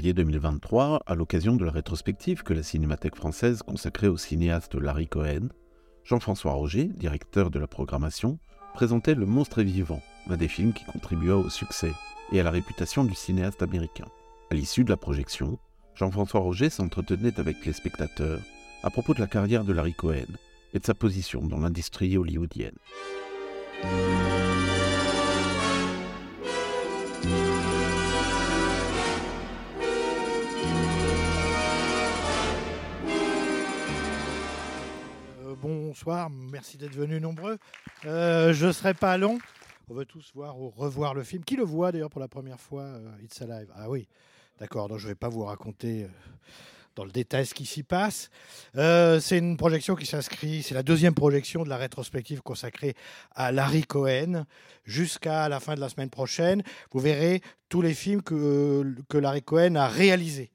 Janvier 2023, à l'occasion de la rétrospective que la Cinémathèque française consacrait au cinéaste Larry Cohen, Jean-François Roger, directeur de la programmation, présentait Le Monstre est vivant, un des films qui contribua au succès et à la réputation du cinéaste américain. À l'issue de la projection, Jean-François Roger s'entretenait avec les spectateurs à propos de la carrière de Larry Cohen et de sa position dans l'industrie hollywoodienne. Bonsoir, merci d'être venus nombreux. Euh, je ne serai pas long. On veut tous voir ou revoir le film. Qui le voit d'ailleurs pour la première fois euh, It's Alive? Ah oui, d'accord, donc je ne vais pas vous raconter euh, dans le détail ce qui s'y passe. C'est une projection qui s'inscrit, c'est la deuxième projection de la rétrospective consacrée à Larry Cohen jusqu'à la fin de la semaine prochaine. Vous verrez tous les films que, que Larry Cohen a réalisés.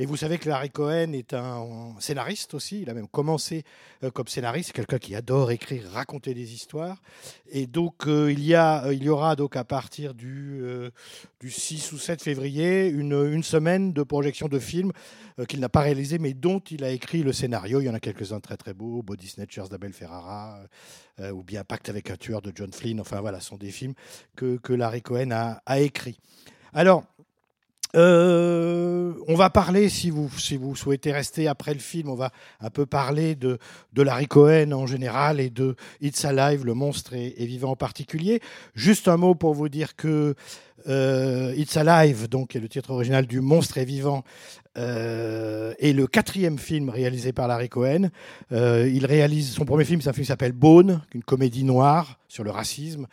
Et vous savez que Larry Cohen est un scénariste aussi. Il a même commencé euh, comme scénariste. Quelqu'un qui adore écrire, raconter des histoires. Et donc, euh, il, y a, euh, il y aura donc à partir du, du 6 ou 7 février une, une semaine de projection de films qu'il n'a pas réalisés, mais dont il a écrit le scénario. Il y en a quelques-uns très très beaux. Body Snatchers d'Abel Ferrara, ou bien Pacte avec un tueur de John Flynn. Enfin voilà, ce sont des films que, que Larry Cohen a, a écrits. Alors, euh, on va parler, si vous, si vous souhaitez rester après le film, on va un peu parler de, de Larry Cohen en général et de It's Alive, le monstre est, est vivant en particulier. Juste un mot pour vous dire que euh, It's Alive, donc, est le titre original du Monstre est vivant, euh, est le quatrième film réalisé par Larry Cohen. Euh, il réalise son premier film, un film qui s'appelle Bone, une comédie noire sur le racisme,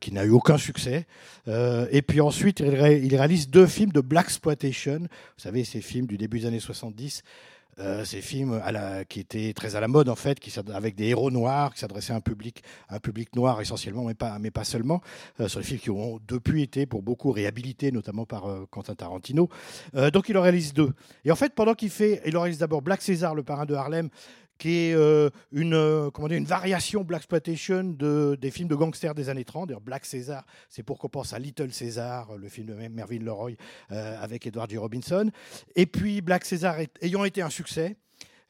qui n'a eu aucun succès. Et puis ensuite, il, il réalise deux films de black exploitation. Vous savez, ces films du début des années 70. Euh, ces films à la, qui étaient très à la mode en fait, qui, avec des héros noirs, qui s'adressaient à un public, un public noir essentiellement, mais pas, mais pas seulement. Euh, sur les films qui ont depuis été pour beaucoup réhabilités, notamment par euh, Quentin Tarantino. Euh, donc il en réalise deux. Et en fait, pendant qu'il fait, il en réalise d'abord Black César, le parrain de Harlem, qui est euh, une, euh, comment dire, une variation Black Exploitation de, des films de gangsters des années 30. D'ailleurs, Black César, c'est pour qu'on pense à Little César, le film de Mervyn Leroy euh, avec Edward G. Robinson. Et puis Black César ayant été un succès,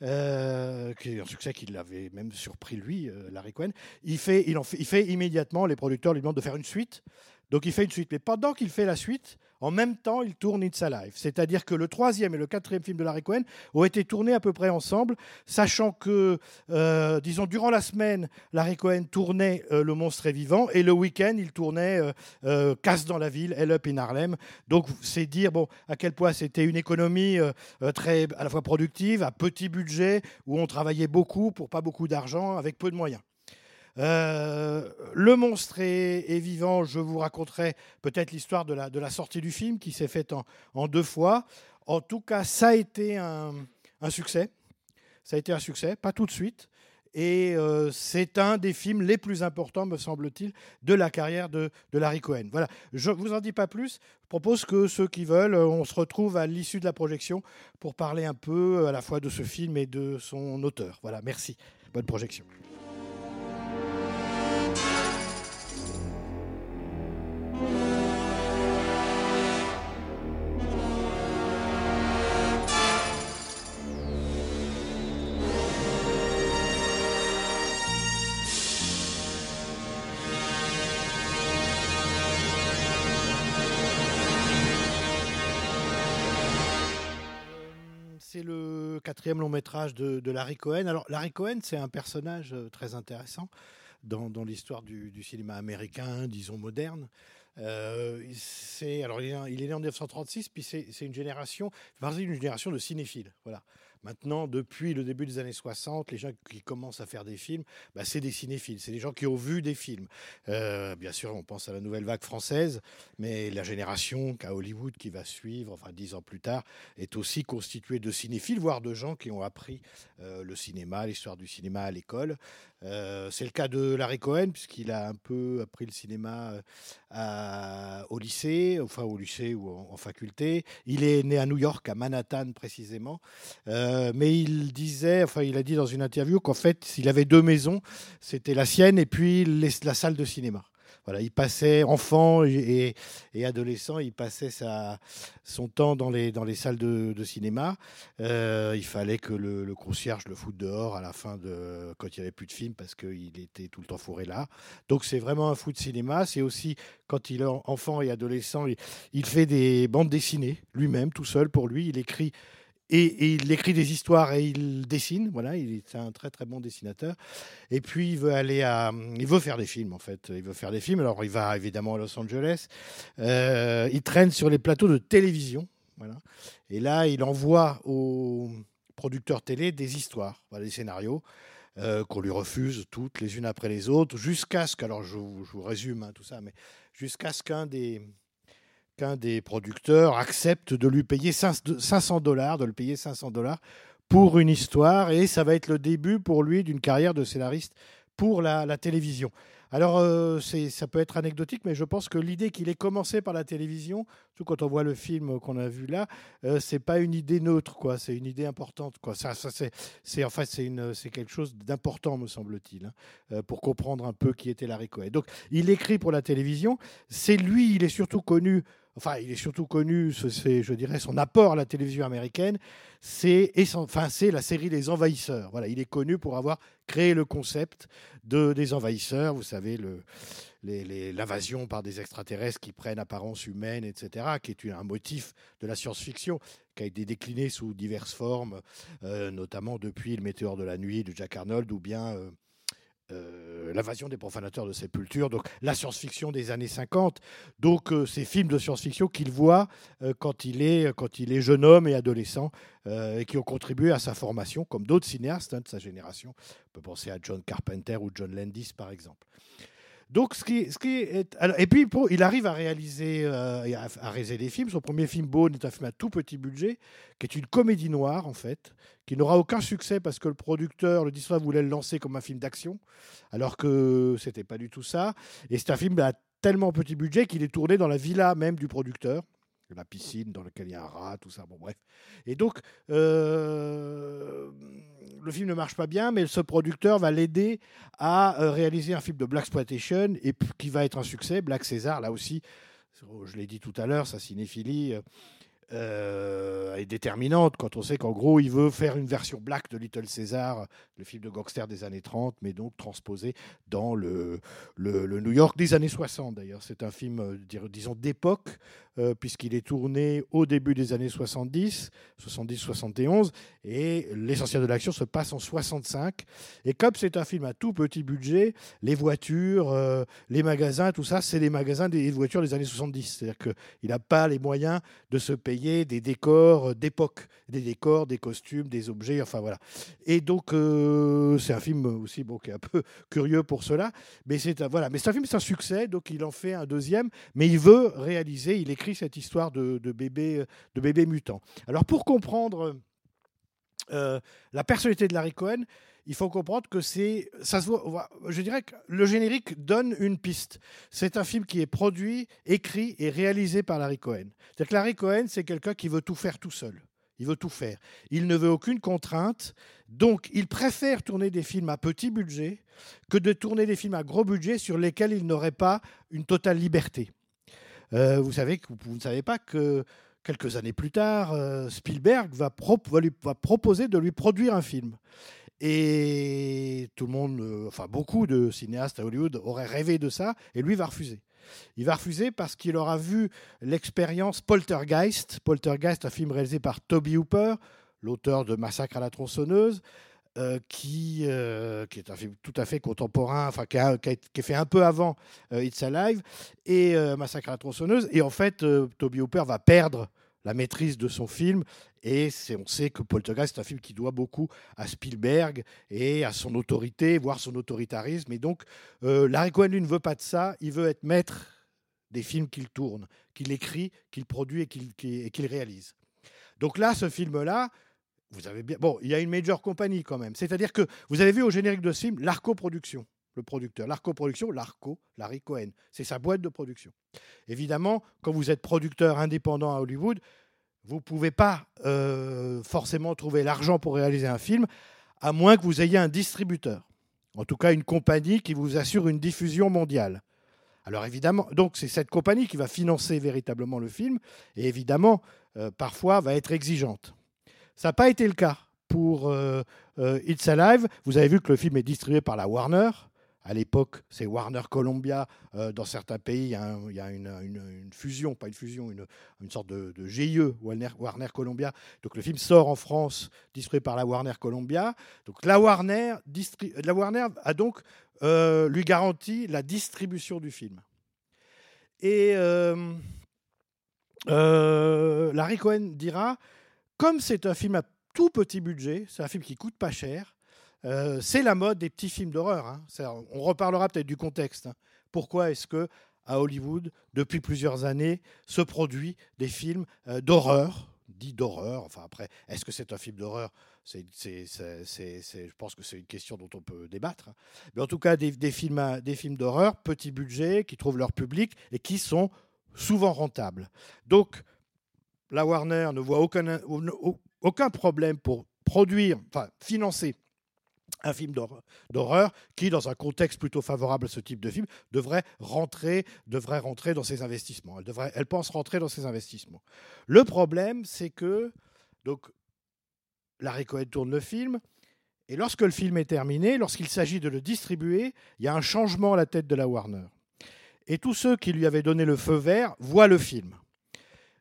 euh, qui un succès qui l'avait même surpris lui, euh, Larry Cohen, il fait, il, en fait, il fait immédiatement, les producteurs lui demandent de faire une suite. Donc il fait une suite. Mais pendant qu'il fait la suite, en même temps, il tourne It's Alive. C'est-à-dire que le troisième et le quatrième film de Larry Cohen ont été tournés à peu près ensemble, sachant que, euh, disons, durant la semaine, Larry Cohen tournait euh, Le Monstre est vivant et le week-end, il tournait euh, Casse dans la ville, Hell Up in Harlem. Donc c'est dire bon, à quel point c'était une économie très à la fois productive, à petit budget, où on travaillait beaucoup pour pas beaucoup d'argent, avec peu de moyens. Euh, le monstre est, vivant. Je vous raconterai peut-être l'histoire de la, sortie du film qui s'est faite en, deux fois. En tout cas, ça a été un, succès. Ça a été un succès, pas tout de suite. Et euh, c'est un des films les plus importants, me semble-t-il, de la carrière de, de Larry Cohen. Voilà, je ne vous en dis pas plus. Je propose que ceux qui veulent, on se retrouve à l'issue de la projection pour parler un peu à la fois de ce film et de son auteur. Voilà, merci. Bonne projection. Quatrième long métrage de, Larry Cohen. Alors, Larry Cohen, c'est un personnage euh, très intéressant dans, l'histoire du, cinéma américain, disons moderne. Euh, alors il est, né en 1936, puis c'est une génération, d'une génération de cinéphiles. Voilà. Maintenant, depuis le début des années 60, les gens qui commencent à faire des films, bah, c'est des cinéphiles, c'est des gens qui ont vu des films. Euh, bien sûr, on pense à la nouvelle vague française, mais la génération qu'à Hollywood qui va suivre, enfin dix ans plus tard, est aussi constituée de cinéphiles, voire de gens qui ont appris euh, le cinéma, l'histoire du cinéma à l'école. Euh, c'est le cas de Larry Cohen, puisqu'il a un peu appris le cinéma au lycée, enfin au lycée ou en, faculté. Il est né à New York, à Manhattan précisément. Euh, mais il disait, enfin il a dit dans une interview qu'en fait, s'il avait deux maisons, c'était la sienne et puis la salle de cinéma. Voilà, il passait enfant et, et- adolescent, il passait sa, son temps dans les, dans les salles de, cinéma. Euh, il fallait que le, concierge le foute dehors à la fin de quand il n'y avait plus de film parce qu'il était tout le temps fourré là. Donc c'est vraiment un fou de cinéma. C'est aussi quand il est enfant et adolescent, il fait des bandes dessinées lui-même, tout seul pour lui. Il écrit et, il écrit des histoires et il dessine. Voilà, il est un très très bon dessinateur. Et puis il veut aller à, il veut faire des films en fait. Il veut faire des films. Alors il va évidemment à Los Angeles. Euh, il traîne sur les plateaux de télévision. Voilà. Et là, il envoie aux producteurs télé des histoires, voilà, des scénarios. euh, qu'on lui refuse toutes les unes après les autres, jusqu'à ce que, alors je vous résume hein, tout ça, mais jusqu'à ce qu'un des, qu'un des producteurs accepte de lui payer 500 dollars, de le payer 500 dollars pour une histoire, et ça va être le début pour lui d'une carrière de scénariste pour la, télévision. Alors, euh, ça peut être anecdotique, mais je pense que l'idée qu'il ait commencé par la télévision, tout quand on voit le film qu'on a vu là, euh, c'est pas une idée neutre, quoi. C'est une idée importante, quoi. Ça, c'est, en fait, c'est quelque chose d'important, me semble-t-il, hein, euh, pour comprendre un peu qui était Larry Cohen. Donc, il écrit pour la télévision. C'est lui, il est surtout connu. Enfin, il est surtout connu, ce- c'est, je dirais, son apport à la télévision américaine, c'est, enfin, c'est la série Les Envahisseurs. Voilà, il est connu pour avoir créé le concept de, des envahisseurs, vous savez, l'invasion par des extraterrestres qui prennent apparence humaine, etc., qui est un motif de la science-fiction, qui a été décliné sous diverses formes, euh, notamment depuis Le Météore de la Nuit de Jack Arnold, ou bien euh, euh, L'invasion des profanateurs de sépulture, donc la science-fiction des années 50, donc euh, ces films de science-fiction qu'il voit euh, quand, il est, quand jeune homme et adolescent, et qui ont contribué à sa formation, comme d'autres cinéastes hein, de sa génération. On peut penser à John Carpenter ou John Landis, par exemple. Donc, ce qui, ce qui est. alors, et puis, il arrive à réaliser, euh, à réaliser des films. Son premier film, Bone, est un film à tout petit budget, qui est une comédie noire, en fait, qui n'aura aucun succès parce que le producteur, le distributeur, voulait le lancer comme un film d'action, alors que c'était pas du tout ça. Et c'est un film à tellement petit budget qu'il est tourné dans la villa même du producteur. La piscine dans laquelle il y a un rat, tout ça, bon bref. Et donc, euh, le film ne marche pas bien, mais ce producteur va l'aider à euh, réaliser un film de Black Exploitation et qui va être un succès. Black César, là aussi, je l'ai dit tout à l'heure, sa cinéphilie euh, est déterminante quand on sait qu'en gros, il veut faire une version black de Little César, le film de gangster des années 30, mais donc transposé dans le, New York des années 60 d'ailleurs. C'est un film, euh, disons, d'époque, euh, puisqu'il est tourné au début des années 70, 70-71, et l'essentiel de l'action se passe en 65. Et comme c'est un film à tout petit budget, les voitures, les magasins, tout ça, c'est des magasins des voitures des années 70. C'est-à-dire qu'il n'a pas les moyens de se payer des décors euh, d'époque, des décors, des costumes, des objets, enfin voilà. Et donc, euh, c'est un film aussi bon, qui est un peu curieux pour cela, mais c'est un, voilà. un film, c'est un succès, donc il en fait un deuxième, mais il veut réaliser, il écrit cette histoire de, bébé, de bébé mutant. Alors pour comprendre euh, la personnalité de Larry Cohen, il faut comprendre que c'est, ça se voit, je dirais que le générique donne une piste. C'est un film qui est produit, écrit et réalisé par Larry Cohen. C'est-à-dire que Larry Cohen, c'est quelqu'un qui veut tout faire tout seul. Il veut tout faire. Il ne veut aucune contrainte. Donc, il préfère tourner des films à petit budget que de tourner des films à gros budget sur lesquels il n'aurait pas une totale liberté. Euh, vous savez que vous ne savez pas que quelques années plus tard, euh, Spielberg va, lui- va proposer de lui produire un film. Et tout le monde, euh, enfin beaucoup de cinéastes à Hollywood auraient rêvé de ça, et lui va refuser. Il va refuser parce qu'il aura vu l'expérience Poltergeist. Poltergeist, un film réalisé par Toby Hooper, l'auteur de Massacre à la tronçonneuse. euh, qui, euh, qui est un film tout à fait contemporain, enfin qui, est fait un peu avant It's Alive et Massacre à la tronçonneuse. Et en fait, Toby Hooper va perdre la maîtrise de son film. Et on sait que Poltergeist est un film qui doit beaucoup à Spielberg et à son autorité, voire son autoritarisme. Et donc, euh, Larry Cohen, lui, ne veut pas de ça. Il veut être maître des films qu'il tourne, qu'il écrit, qu'il produit et qu'il qu'il- et qu'il réalise. Donc là, ce film-là, vous avez bien. Bon, il y a une major compagnie quand même. C'est-à-dire que vous avez vu au générique de ce film l'Arco Production, le producteur. L'Arco Production, l'Arco, Larry Cohen. C'est sa boîte de production. Évidemment, quand vous êtes producteur indépendant à Hollywood, vous ne pouvez pas euh, forcément trouver l'argent pour réaliser un film, à moins que vous ayez un distributeur. En tout cas, une compagnie qui vous assure une diffusion mondiale. Alors évidemment, donc c'est cette compagnie qui va financer véritablement le film, et évidemment, euh, parfois, va être exigeante. Ça n'a pas été le cas pour euh, It's Alive. Vous avez vu que le film est distribué par la Warner. À l'époque, c'est Warner Columbia. Euh, dans certains pays, il y a, une, fusion, pas une fusion, une, sorte de, de GIE, Warner, Warner Columbia. Donc le film sort en France, distribué par la Warner Columbia. Donc la Warner, la Warner a donc euh, lui garanti la distribution du film. Et euh, Larry Cohen dira, comme c'est un film à tout petit budget, c'est un film qui coûte pas cher, euh, c'est la mode des petits films d'horreur. hein. On reparlera peut-être du contexte. hein. Pourquoi est-ce que à Hollywood, depuis plusieurs années, se produit des films euh, d'horreur, dit d'horreur? Enfin après, est-ce que c'est un film d'horreur? Je pense que c'est une question dont on peut débattre. hein. Mais en tout cas, des, films, à- des films d'horreur, petit budget, qui trouvent leur public et qui sont souvent rentables. Donc, la Warner ne voit aucun, aucun problème pour produire, enfin financer un film d'horreur- qui, dans un contexte plutôt favorable à ce type de film, devrait rentrer, devrait rentrer dans ses investissements. Elle, devrait, elle pense rentrer dans ses investissements. Le problème, c'est que donc, Larry Cohen tourne le film, et lorsque le film est terminé, lorsqu'il s'agit de le distribuer, il y a un changement à la tête de la Warner. Et tous ceux qui lui avaient donné le feu vert voient le film.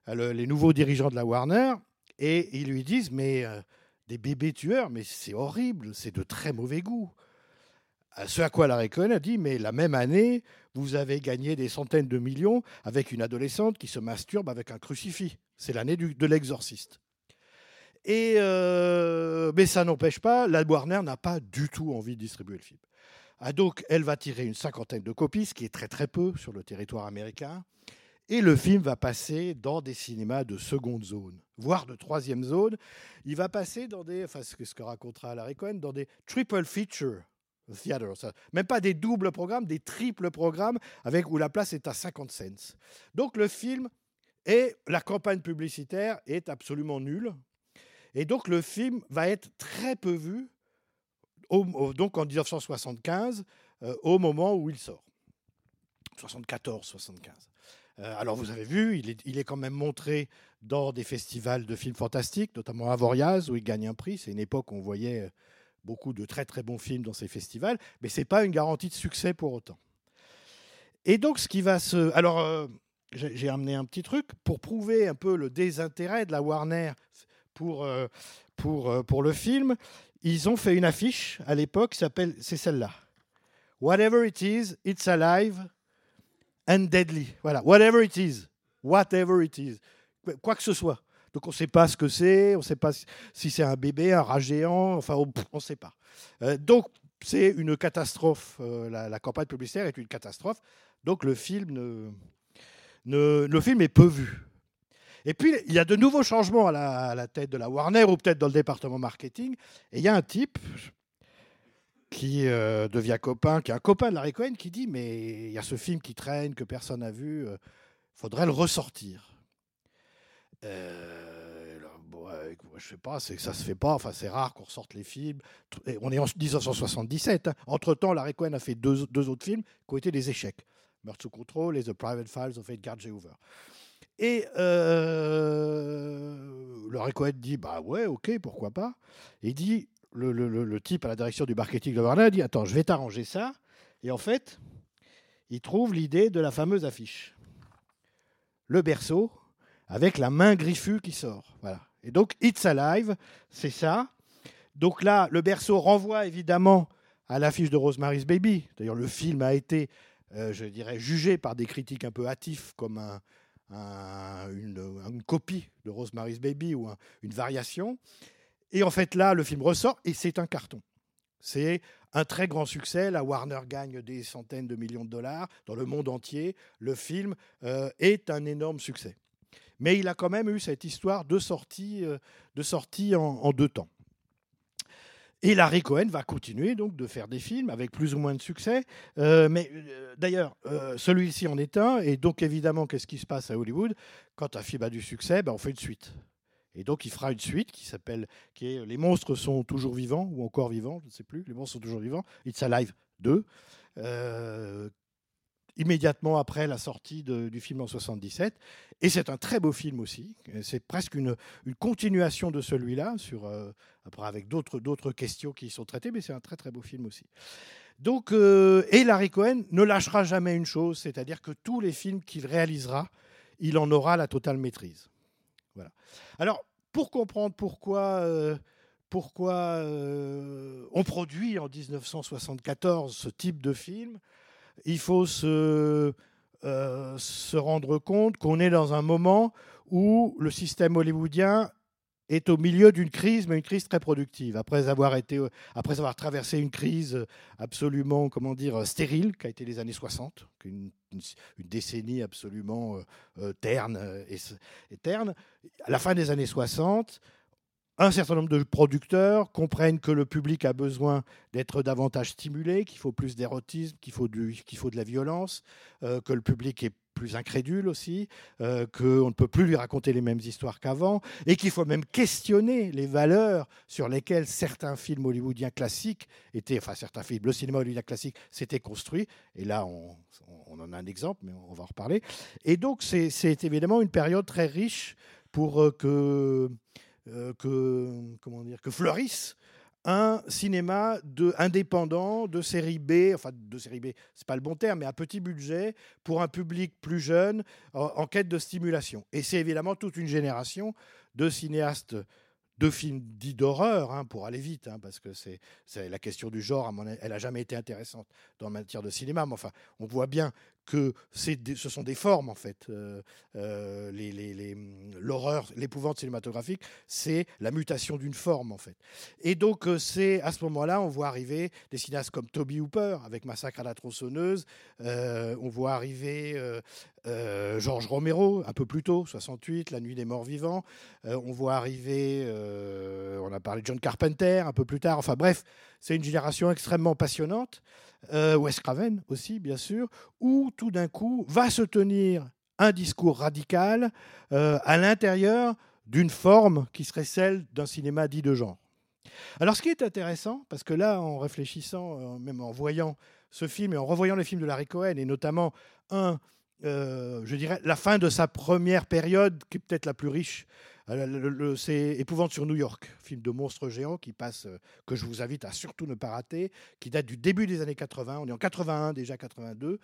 Le- les nouveaux dirigeants de la Warner, et ils lui disent, mais euh, des bébés tueurs, mais c'est horrible, c'est de très mauvais goût. À Ce à quoi Larry Cohen a dit, mais la même année, vous avez gagné des centaines de millions avec une adolescente qui se masturbe avec un crucifix. C'est l'année de l'exorciste. Et euh, mais ça n'empêche pas, la Warner n'a pas du tout envie de distribuer le film. Ah, donc, elle va tirer une cinquantaine de copies, ce qui est très très peu sur le territoire américain. Et le film va passer dans des cinémas de seconde zone, voire de troisième zone. Il va passer dans des, enfin ce que, racontera Larry Cohen, dans des triple feature theaters. Même pas des doubles programmes, des triples programmes avec où la place est à 50 cents. Donc le film et la campagne publicitaire est absolument nulle. Et donc le film va être très peu vu, donc en 1975, euh, au moment où il sort. 74, 75. Euh, alors vous avez vu, il est, quand même montré dans des festivals de films fantastiques, notamment à Voriaz, où il gagne un prix. C'est une époque où on voyait euh, beaucoup de très très bons films dans ces festivals, mais ce n'est pas une garantie de succès pour autant. Et donc ce qui va se... Alors euh, j'ai amené un petit truc pour prouver un peu le désintérêt de la Warner pour, pour, pour le film. Ils ont fait une affiche à l'époque qui s'appelle, c'est celle-là. Whatever it is, it's alive and deadly. Voilà, whatever it is, whatever it is, quoi que ce soit. Donc on ne sait pas ce que c'est, on ne sait pas si- c'est un bébé, un rat géant, enfin on ne sait pas. Euh, donc c'est une catastrophe, euh, la, campagne publicitaire est une catastrophe, donc le film, ne, le film est peu vu. Et puis il y a de nouveaux changements à la tête de la Warner ou peut-être dans le département marketing, et il y a un type qui euh, devient copain, qui est un copain de Larry Cohen, qui dit mais il y a ce film qui traîne que personne n'a vu, il faudrait le ressortir. Euh, alors, bon, euh, je sais pas, ça se fait pas. Enfin, c'est rare qu'on ressorte les films. On est en 1977. Entre temps, Larry Cohen a fait deux, autres films qui ont été des échecs Meurtre sous contrôle et The Private Files of Edgar J. Hoover. Et euh, Larry Cohen dit bah ouais, ok, pourquoi pas. Il dit le, type à la direction du marketing de Warner dit attends, je vais t'arranger ça. Et en fait, il trouve l'idée de la fameuse affiche. Le berceau avec la main griffue qui sort. Voilà. Et donc, It's Alive, c'est ça. Donc là, le berceau renvoie évidemment à l'affiche de Rosemary's Baby. D'ailleurs, le film a été, euh, je dirais, jugé par des critiques un peu hâtifs comme un- un- une, copie de Rosemary's Baby ou un- une variation. Et en fait, là, le film ressort et c'est un carton. C'est un très grand succès. La Warner gagne des centaines de millions de dollars dans le monde entier. Le film euh, est un énorme succès. Mais il a quand même eu cette histoire de sortie, euh, en, deux temps. Et Larry Cohen va continuer donc de faire des films avec plus ou moins de succès. Euh, mais d'ailleurs, celui-ci en est un. Et donc évidemment, qu'est-ce qui se passe à Hollywood? Quand un film a du succès, ben, on fait une suite. Et donc il fera une suite qui s'appelle qui est Les monstres sont toujours vivants ou encore vivants, je ne sais plus. Les monstres sont toujours vivants. It's Alive 2. euh, immédiatement après la sortie du film en 77. Et c'est un très beau film aussi. C'est presque une, une continuation de celui-là, sur, euh, après avec d'autres d'autres questions qui y sont traitées, mais c'est un très très beau film aussi. Donc, euh, et Larry Cohen ne lâchera jamais une chose, c'est-à-dire que tous les films qu'il réalisera, il en aura la totale maîtrise. Alors, pour comprendre pourquoi, euh, euh, on produit en 1974 ce type de film, il faut euh, se rendre compte qu'on est dans un moment où le système hollywoodien est au milieu d'une crise, mais une crise très productive. Après avoir, été, après avoir traversé une crise absolument, comment dire, stérile, qui a été les années 60, une, décennie absolument euh, euh, terne et, et terne, à la fin des années 60, un certain nombre de producteurs comprennent que le public a besoin d'être davantage stimulé, qu'il faut plus d'érotisme, qu'il faut, faut de la violence, euh, que le public est plus incrédule aussi, euh, qu'on ne peut plus lui raconter les mêmes histoires qu'avant, et qu'il faut même questionner les valeurs sur lesquelles certains films hollywoodiens classiques étaient, enfin certains films, le cinéma hollywoodien classique s'était construit, et là on, en a un exemple, mais on va en reparler. Et donc c'est, évidemment une période très riche pour euh, que euh, que, comment dire, que fleurisse un cinéma de, indépendant de série B, enfin de série B, c'est pas le bon terme, mais à petit budget pour un public plus jeune en, quête de stimulation. Et c'est évidemment toute une génération de cinéastes de films dits d'horreur, hein, pour aller vite, hein, parce que c'est, la question du genre, elle n'a jamais été intéressante dans la matière de cinéma, mais enfin, on voit bien que des, ce sont des formes, en fait. Euh, euh, les, l'horreur, l'épouvante cinématographique, c'est la mutation d'une forme, en fait. Et donc, euh, c'est à ce moment-là, on voit arriver des cinéastes comme Toby Hooper, avec Massacre à la tronçonneuse, on voit arriver euh, Georges Romero, un peu plus tôt, 68, La nuit des morts vivants, euh, on voit arriver, euh, on a parlé de John Carpenter, un peu plus tard, enfin bref, c'est une génération extrêmement passionnante. Euh, Wes Craven aussi, bien sûr, où tout d'un coup va se tenir un discours radical à l'intérieur d'une forme qui serait celle d'un cinéma dit de genre. Alors ce qui est intéressant, parce que là, en réfléchissant, même en voyant ce film et en revoyant les films de Larry Cohen, et notamment un, euh, je dirais, la fin de sa première période, qui est peut-être la plus riche, euh, c'est Épouvante sur New York, film de monstre géant qui passe, euh, que je vous invite à surtout ne pas rater, qui date du début des années 80. On est en 81 déjà, 82.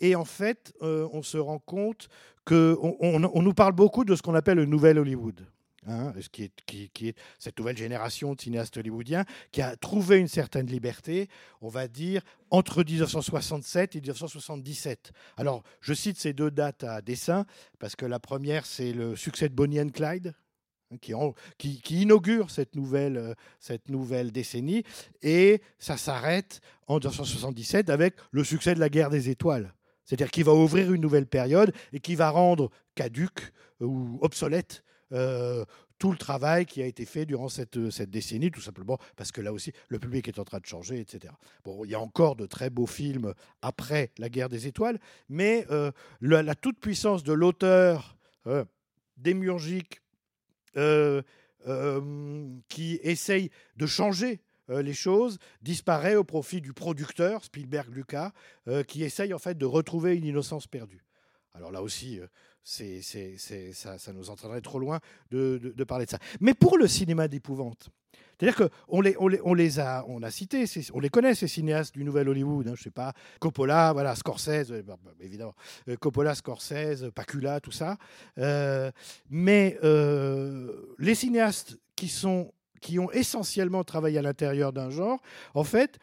Et en fait, on se rend compte qu'on on, on nous parle beaucoup de ce qu'on appelle le nouvel Hollywood. Hein, ce qui est, qui, qui cette nouvelle génération de cinéastes hollywoodiens qui a trouvé une certaine liberté, on va dire, entre 1967 et 1977. Alors, je cite ces deux dates à dessein, parce que la première, c'est le succès de Bonnie and Clyde, hein, qui, qui, qui, inaugure cette nouvelle, euh, cette nouvelle décennie, et ça s'arrête en 1977 avec le succès de la guerre des étoiles. C'est-à-dire qu'il va ouvrir une nouvelle période et qui va rendre caduque ou obsolète euh, tout le travail qui a été fait durant cette, cette, décennie, tout simplement parce que là aussi, le public est en train de changer, etc. Bon, il y a encore de très beaux films après La guerre des étoiles, mais euh, la, toute-puissance de l'auteur euh, démiurgique euh, qui essaye de changer les choses disparaît au profit du producteur, Spielberg-Lucas, qui essaye en fait de retrouver une innocence perdue. Alors là aussi, c'est, ça, ça, nous entraînerait trop loin de, parler de ça. Mais pour le cinéma d'épouvante, c'est-à-dire qu'on les, on les, a, on a cités, on les connaît, ces cinéastes du Nouvel Hollywood, hein, je sais pas, Coppola, voilà, Scorsese, évidemment, Coppola, Scorsese, Pacula, tout ça. Euh, mais euh, les cinéastes qui sont qui ont essentiellement travaillé à l'intérieur d'un genre, en fait,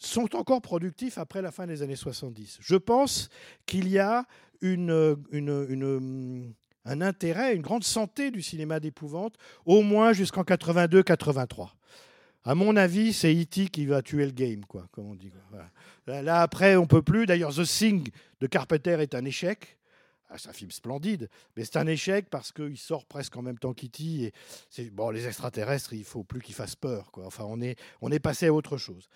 sont encore productifs après la fin des années 70. Je pense qu'il y a une, une, une, un intérêt, une grande santé du cinéma d'épouvante, au moins jusqu'en 82-83. À mon avis, c'est E.T. qui va tuer le game, quoi, comme on dit. Là, après, on peut plus. D'ailleurs, The Thing de Carpenter est un échec. Ah, c'est un film splendide, mais c'est un échec parce qu'il sort presque en même temps qu'E.T. Et bon, les extraterrestres, il faut plus qu'ils fassent peur. Quoi. Enfin, on est, on est passé à autre chose.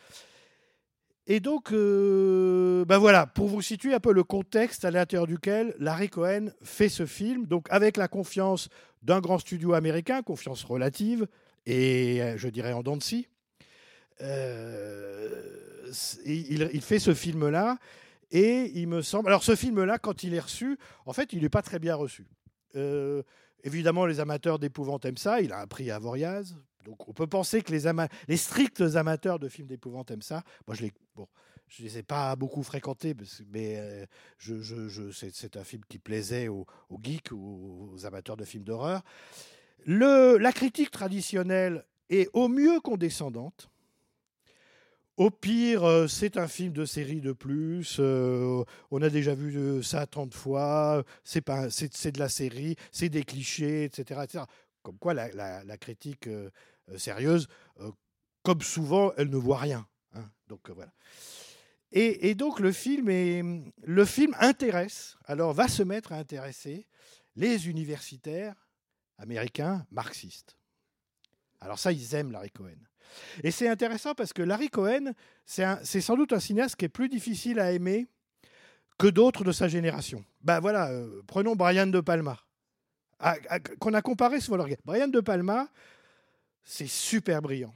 Et donc, euh, ben voilà, pour vous situer un peu le contexte à l'intérieur duquel Larry Cohen fait ce film, donc avec la confiance d'un grand studio américain, confiance relative, et euh, je dirais en dents de scie. Il, fait ce film-là, et il me semble. Alors, ce film-là, quand il est reçu, en fait, il n'est pas très bien reçu. Euh, évidemment, les amateurs d'épouvante aiment ça. Il a un prix à Avoriaz. Donc, on peut penser que les, stricts amateurs de films d'épouvante aiment ça. Moi, je les, bon, les ai pas beaucoup fréquentés, mais euh, je, je- je- c'est, un film qui plaisait aux, geeks, aux, aux amateurs de films d'horreur. La critique traditionnelle est au mieux condescendante. Au pire, euh, c'est un film de série de plus. euh, on a déjà vu ça 30 fois. C'est de la série, c'est des clichés, etc.. Comme quoi, la, la- critique sérieuse, euh, comme souvent, elle ne voit rien. hein. Donc euh, voilà. Et, donc le film est, le film intéresse. Alors va se mettre à intéresser les universitaires américains marxistes. Alors ça, ils aiment Larry Cohen. Et c'est intéressant parce que Larry Cohen, c'est sans doute un cinéaste qui est plus difficile à aimer que d'autres de sa génération. Ben voilà, euh, prenons Brian De Palma, qu'on a comparé souvent. Brian De Palma, c'est super brillant.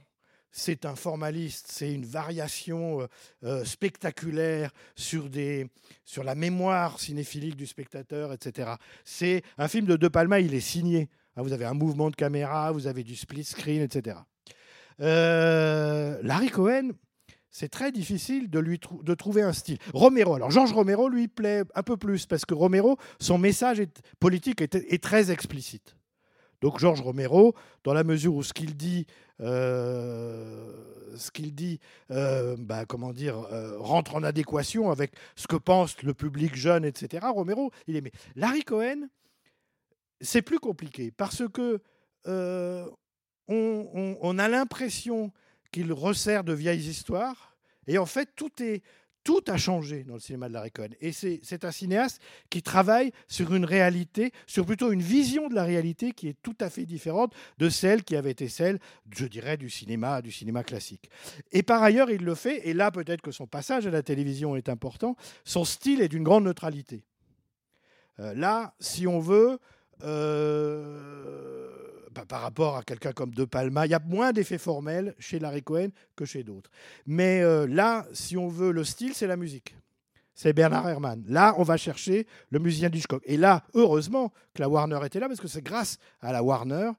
C'est un formaliste, c'est une variation euh, euh, spectaculaire sur, la mémoire cinéphilique du spectateur, etc. C'est un film de De Palma, il est signé. Hein, Vous avez un mouvement de caméra, vous avez du split screen, etc. Euh, Larry Cohen, c'est très difficile de lui trouver un style. Romero, alors Georges Romero lui plaît un peu plus parce que Romero, son message est- politique est très explicite. Donc Georges Romero, dans la mesure où ce qu'il dit, euh, ce qu'il dit, euh, bah, comment dire, euh, rentre en adéquation avec ce que pense le public jeune, etc. Romero, il aimait. Larry Cohen, c'est plus compliqué parce que euh, on, on- on a l'impression qu'il resserre de vieilles histoires et en fait tout est tout a changé dans le cinéma de Larry Cohen. Et c'est un cinéaste qui travaille sur une réalité, sur plutôt une vision de la réalité qui est tout à fait différente de celle qui avait été celle, je dirais, du cinéma, du cinéma classique. Et par ailleurs, il le fait, et là peut-être que son passage à la télévision est important, son style est d'une grande neutralité. Euh, là, si on veut, euh, par rapport à quelqu'un comme De Palma, il y a moins d'effets formels chez Larry Cohen que chez d'autres. Mais euh, là, si on veut le style, c'est la musique. C'est Bernard Herrmann. Là, on va chercher le musicien d'Hitchcock. Et là, heureusement que la Warner était là, parce que c'est grâce à la Warner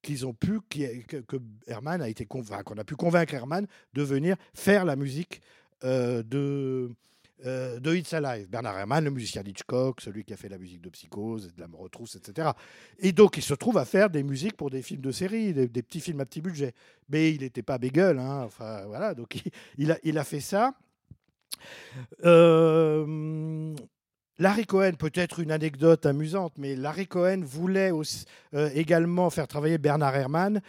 qu'ils ont pu, que, Herrmann a été qu'on a pu convaincre Herrmann de venir faire la musique euh, de, euh, de It's Alive. Bernard Herrmann, le musicien d'Hitchcock, celui qui a fait la musique de Psychose, de La Retrousse, etc. Et donc, il se trouve à faire des musiques pour des films de série, des, petits films à petit budget. Mais il n'était pas bégueule, hein. enfin voilà. Donc, il, a, il a fait ça. Euh, Larry Cohen, peut-être une anecdote amusante, mais Larry Cohen voulait aussi, euh, également faire travailler Bernard Herrmann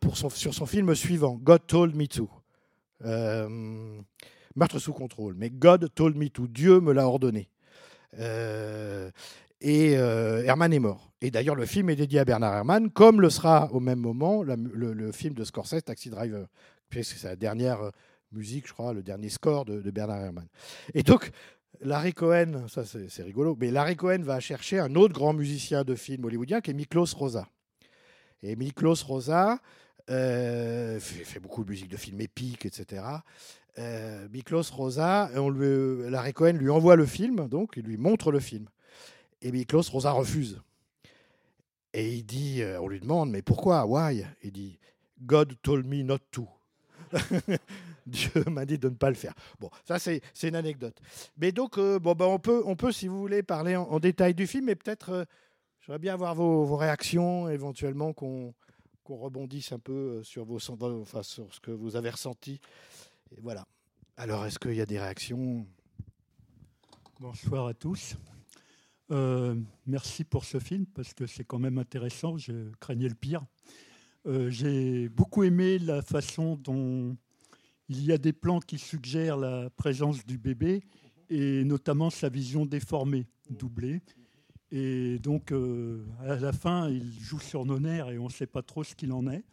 pour son, sur son film suivant, God Told Me To. Meurtre sous contrôle, mais God Told Me To, Dieu me l'a ordonné. Euh, et euh, Herman est mort. Et d'ailleurs, le film est dédié à Bernard Herrmann, comme le sera au même moment le, film de Scorsese, Taxi Driver, puisque c'est la dernière euh, musique, je crois, le dernier score de, Bernard Herrmann. Et donc, Larry Cohen, ça c'est rigolo, mais Larry Cohen va chercher un autre grand musicien de film hollywoodien qui est Miklos Rosa. Et Miklos Rosa fait, fait beaucoup de musique de films épiques, etc. Euh, Miklos Rosa, on lui, Larry Cohen lui envoie le film, donc il lui montre le film. Et Miklos Rosa refuse. Et il dit, euh, on lui demande, mais pourquoi Why? Il dit, God told me not to. Dieu m'a dit de ne pas le faire. Bon, ça c'est une anecdote. Mais donc, euh, bon, ben, on, peut, on peut, si vous voulez, parler en, détail du film, mais peut-être, euh, j'aimerais bien avoir vos, réactions, éventuellement qu'on rebondisse un peu euh, sur, vos, enfin, sur ce que vous avez ressenti. Voilà. Alors, est-ce qu'il y a des réactions? Bonsoir à tous. Euh, merci pour ce film parce que c'est quand même intéressant. Je craignais le pire. Euh, J'ai beaucoup aimé la façon dont il y a des plans qui suggèrent la présence du bébé et notamment sa vision déformée, doublée. Et donc, euh, à la fin, il joue sur nos nerfs et on ne sait pas trop ce qu'il en est.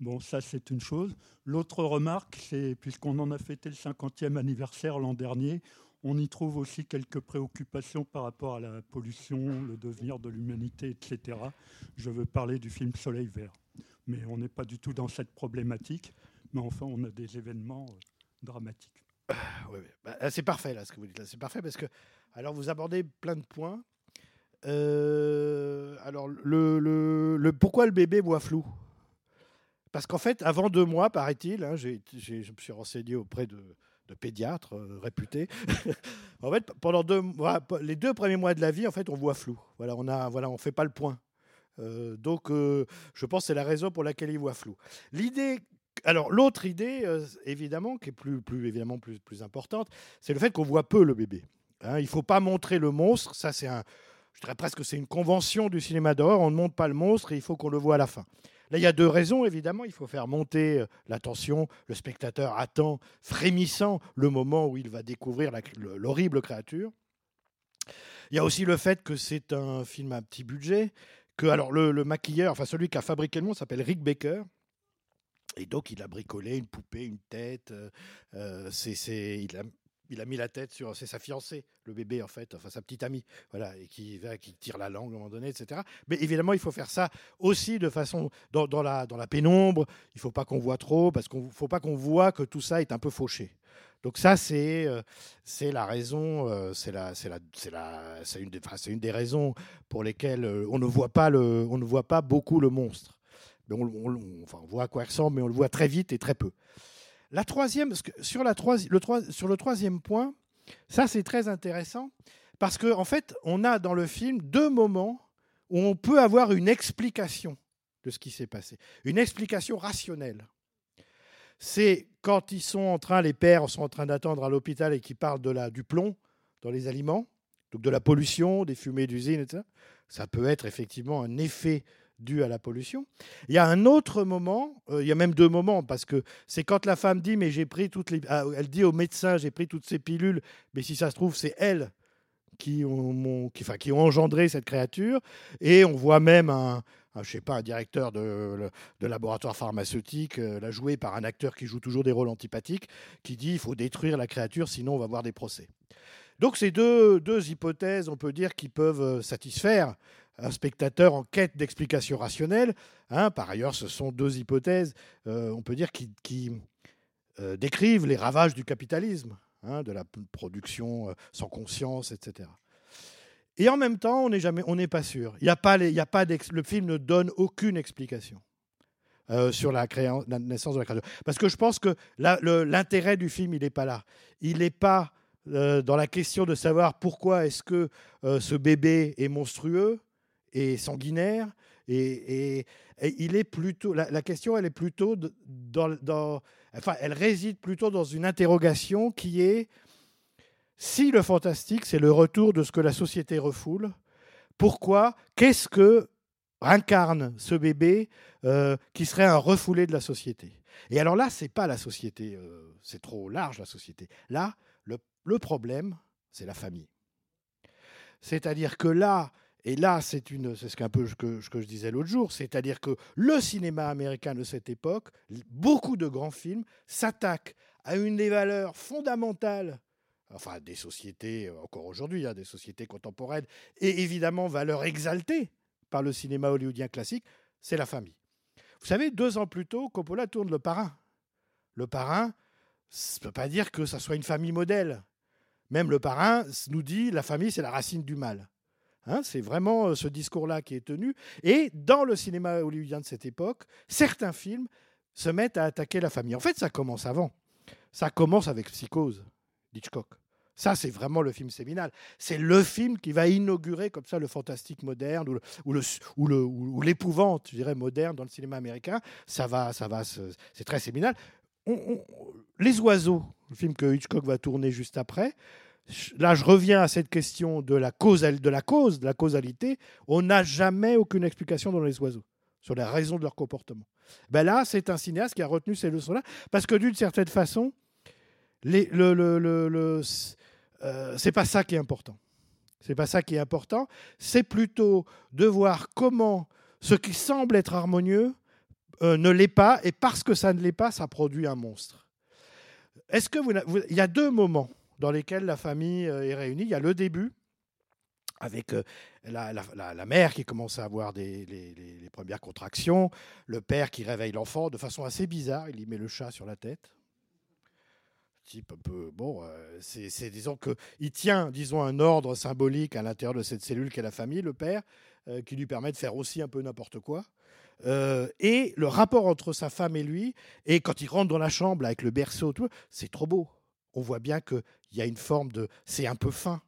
Bon, ça, c'est une chose. L'autre remarque, c'est puisqu'on en a fêté le 50e anniversaire l'an dernier, on y trouve aussi quelques préoccupations par rapport à la pollution, le devenir de l'humanité, etc. Je veux parler du film Soleil vert. Mais on n'est pas du tout dans cette problématique. Mais enfin, on a des événements euh, dramatiques. Ouais. Bah, c'est parfait, là, ce que vous dites là. C'est parfait parce que, alors, vous abordez plein de points. Euh, alors, le, pourquoi le bébé voit flou? Parce qu'en fait, avant deux mois, paraît-il, hein, j'ai- je me suis renseigné auprès de, de pédiatres euh, réputés. en fait, pendant deux les deux premiers mois de la vie, en fait, on voit flou. Voilà, on a, voilà, fait pas le point. Euh, donc, euh, je pense que c'est la raison pour laquelle il voit flou. L'idée alors l'autre idée, évidemment, qui est plus, plus évidemment plus, plus importante, c'est le fait qu'on voit peu le bébé. Hein, il ne faut pas montrer le monstre. Ça, c'est un, je dirais presque, que c'est une convention du cinéma d'horreur. On ne montre pas le monstre et il faut qu'on le voit à la fin. Là, il y a deux raisons, évidemment. Il faut faire monter euh, la tension. Le spectateur attend, frémissant, le moment où il va découvrir l'horrible créature. Il y a aussi le fait que c'est un film à petit budget. Que, alors, le, le maquilleur, enfin celui qui a fabriqué le monstre, s'appelle Rick Baker. Et donc, il a bricolé une poupée, une tête. euh, euh, c'est, c'est- il, a, il a mis la tête sur. C'est sa fiancée, le bébé, en fait, enfin sa petite amie, voilà, et qui, va- qui tire la langue à un moment donné, etc. Mais évidemment, il faut faire ça aussi de façon. dans, la, pénombre. Il faut pas qu'on voit trop, parce qu'il ne faut pas qu'on voit que tout ça est un peu fauché. Donc ça, c'est euh, c'est la raison, euh, c'est la, c'est la, c'est une, des- c'est une raisons pour lesquelles euh, on ne voit pas le, on ne voit pas beaucoup le monstre. On, on- on voit à quoi il ressemble, mais on le voit très vite et très peu. La troisième, sur le troisième point, ça c'est très intéressant, parce qu'en en fait, on a dans le film deux moments où on peut avoir une explication de ce qui s'est passé, une explication rationnelle. C'est quand ils sont en train, les pères sont en train d'attendre à l'hôpital et qui parlent de la, du plomb dans les aliments, donc de la pollution, des fumées d'usine, etc. Ça peut être effectivement un effet dû à la pollution. Il y a un autre moment, euh, il y a même deux moments, parce que c'est quand la femme dit, mais j'ai pris toutes les... ah, elle dit au médecin, j'ai pris toutes ces pilules, mais si ça se trouve, c'est elle qui ont, qui, enfin, qui ont engendré cette créature. Et on voit même un, je sais pas, un directeur de, laboratoire pharmaceutique, euh, là, joué par un acteur qui joue toujours des rôles antipathiques, qui dit, il faut détruire la créature, sinon on va avoir des procès. Donc c'est deux, deux hypothèses, on peut dire, qui peuvent euh, satisfaire un spectateur en quête d'explications rationnelles. hein. par ailleurs, ce sont deux hypothèses, euh, on peut dire, qui, euh, décrivent les ravages du capitalisme, hein, de la production euh, sans conscience, etc. Et en même temps, on n'est jamais, on n'est pas sûr. Il a pas le film ne donne aucune explication. sur la, naissance de la créature. Parce que je pense que l'intérêt du film, il n'est pas là. Il n'est pas dans la question de savoir pourquoi est-ce que ce bébé est monstrueux et sanguinaire. Et, et- il est plutôt. La, question, elle est plutôt dans, dans- Enfin, elle réside plutôt dans une interrogation qui est si le fantastique, c'est le retour de ce que la société refoule, pourquoi Qu'est-ce que incarne ce bébé euh, qui serait un refoulé de la société? Et alors là, c'est pas la société, euh, c'est trop large la société. Là, le, le problème, c'est la famille. C'est-à-dire que là, et là, c'est une, c'est ce qu'un peu que, je disais l'autre jour, c'est-à-dire que le cinéma américain de cette époque, beaucoup de grands films s'attaquent à une des valeurs fondamentales, enfin des sociétés euh, encore aujourd'hui, hein, des sociétés contemporaines, et évidemment valeurs exaltées par le cinéma hollywoodien classique, c'est la famille. Vous savez, deux ans plus tôt, Coppola tourne Le Parrain. Le Parrain, ça ne peut pas dire que ça soit une famille modèle. Même Le Parrain nous dit la famille, c'est la racine du mal. Hein, c'est vraiment euh, ce discours-là qui est tenu. Et dans le cinéma hollywoodien de cette époque, certains films se mettent à attaquer la famille. En fait, ça commence avant. Ça commence avec Psychose d'Hitchcock. Ça, c'est vraiment le film séminal. C'est le film qui va inaugurer comme ça le fantastique moderne ou le- ou le- ou l'épouvante, je dirais, moderne dans le cinéma américain. Ça va, ça va, c'est très séminal. Les oiseaux, le film que Hitchcock va tourner juste après. Là, je reviens à cette question de la cause, de la causalité. On n'a jamais aucune explication dans les oiseaux sur la raison de leur comportement. Ben là, c'est un cinéaste qui a retenu ces leçons-là parce que d'une certaine façon, euh, c'est pas ça qui est important. C'est pas ça qui est important. C'est plutôt de voir comment ce qui semble être harmonieux euh, ne l'est pas, et parce que ça ne l'est pas, ça produit un monstre. Est-ce que vous- il y a deux moments dans lesquels la famille euh, est réunie. Il y a le début avec euh, la, mère qui commence à avoir les, premières contractions, le père qui réveille l'enfant de façon assez bizarre, il y met le chat sur la tête. Type un peu bon, euh, c'est disons que il tient disons un ordre symbolique à l'intérieur de cette cellule qu'est la famille, le père, qui lui permet de faire aussi un peu n'importe quoi. Et le rapport entre sa femme et lui, et quand il rentre dans la chambre avec le berceau, c'est trop beau. On voit bien qu'il y a une forme de. C'est un peu fin.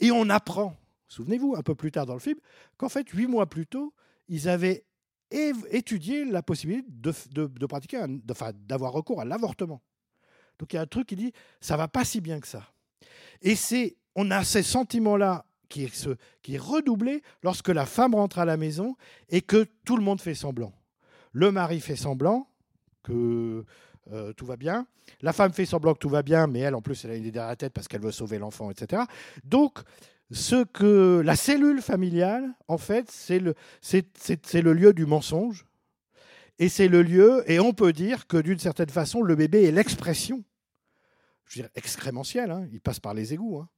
Et on apprend, souvenez-vous, un peu plus tard dans le film, qu'en fait, huit mois plus tôt, ils avaient étudié la possibilité de, pratiquer, un- enfin, d'avoir recours à l'avortement. Donc il y a un truc qui dit, ça va pas si bien que ça. Et c'est, on a ces sentiments-là qui ce- qui est lorsque la femme rentre à la maison et que tout le monde fait semblant. Le mari fait semblant que euh, tout va bien. La femme fait semblant que tout va bien, mais elle, en plus, elle a une idée derrière la tête parce qu'elle veut sauver l'enfant, etc. Donc, ce que la cellule familiale, en fait, c'est le, lieu du mensonge. Et c'est le lieu, et on peut dire que d'une certaine façon, le bébé est l'expression, je veux dire excrémentielle, hein, il passe par les égouts, hein,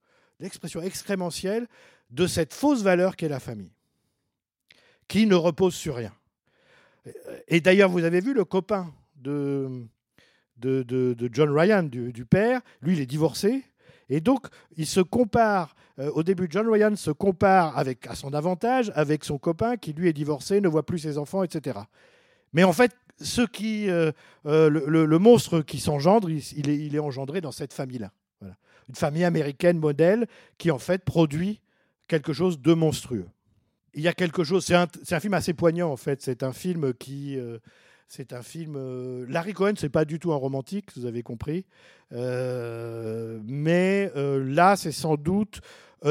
l'expression excrémentielle de cette fausse valeur qu'est la famille, qui ne repose sur rien. Et d'ailleurs, vous avez vu le copain de, de, John Ryan, du, père, lui, il est divorcé. Et donc, il se compare, euh, au début, John Ryan se compare avec, à son avantage avec son copain qui, lui, est divorcé, ne voit plus ses enfants, etc. Mais en fait, ce qui, euh, euh, le, monstre qui s'engendre, il, est, engendré dans cette famille-là. Une famille américaine modèle qui, en fait, produit quelque chose de monstrueux. Il y a quelque chose, c'est un film assez poignant, en fait. C'est un film qui. C'est un film. euh, Larry Cohen, c'est pas du tout un romantique, vous avez compris. Euh, mais euh, là, c'est sans doute.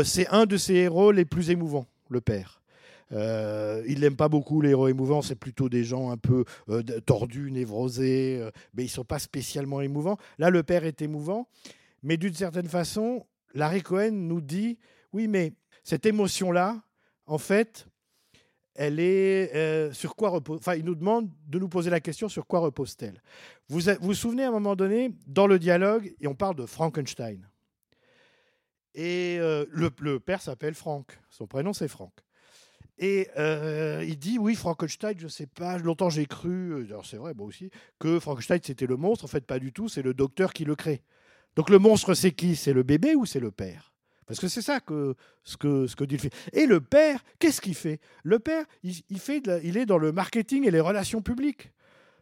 c'est un de ses héros les plus émouvants, le père. Il n'aime pas beaucoup les héros émouvants, c'est plutôt des gens un peu tordus, névrosés, mais ils ne sont pas spécialement émouvants. Là, le père est émouvant, mais d'une certaine façon, Larry Cohen nous dit oui, mais cette émotion-là, en fait, elle est euh, sur quoi repose. Enfin, il nous demande de nous poser la question sur quoi repose-t-elle? Vous vous souvenez à un moment donné, dans le dialogue, et on parle de Frankenstein. Et euh, le, le père s'appelle Frank. Son prénom, c'est Frank. Et euh, il dit oui, Frankenstein, je sais pas, longtemps j'ai cru, c'est vrai, moi aussi, que Frankenstein c'était le monstre. En fait, pas du tout, c'est le docteur qui le crée. Donc le monstre, c'est qui? C'est le bébé ou c'est le père? Parce que c'est ça que, ce, que, que dit le. Et le père, qu'est-ce qu'il fait? Le père, il, est dans le marketing et les relations publiques.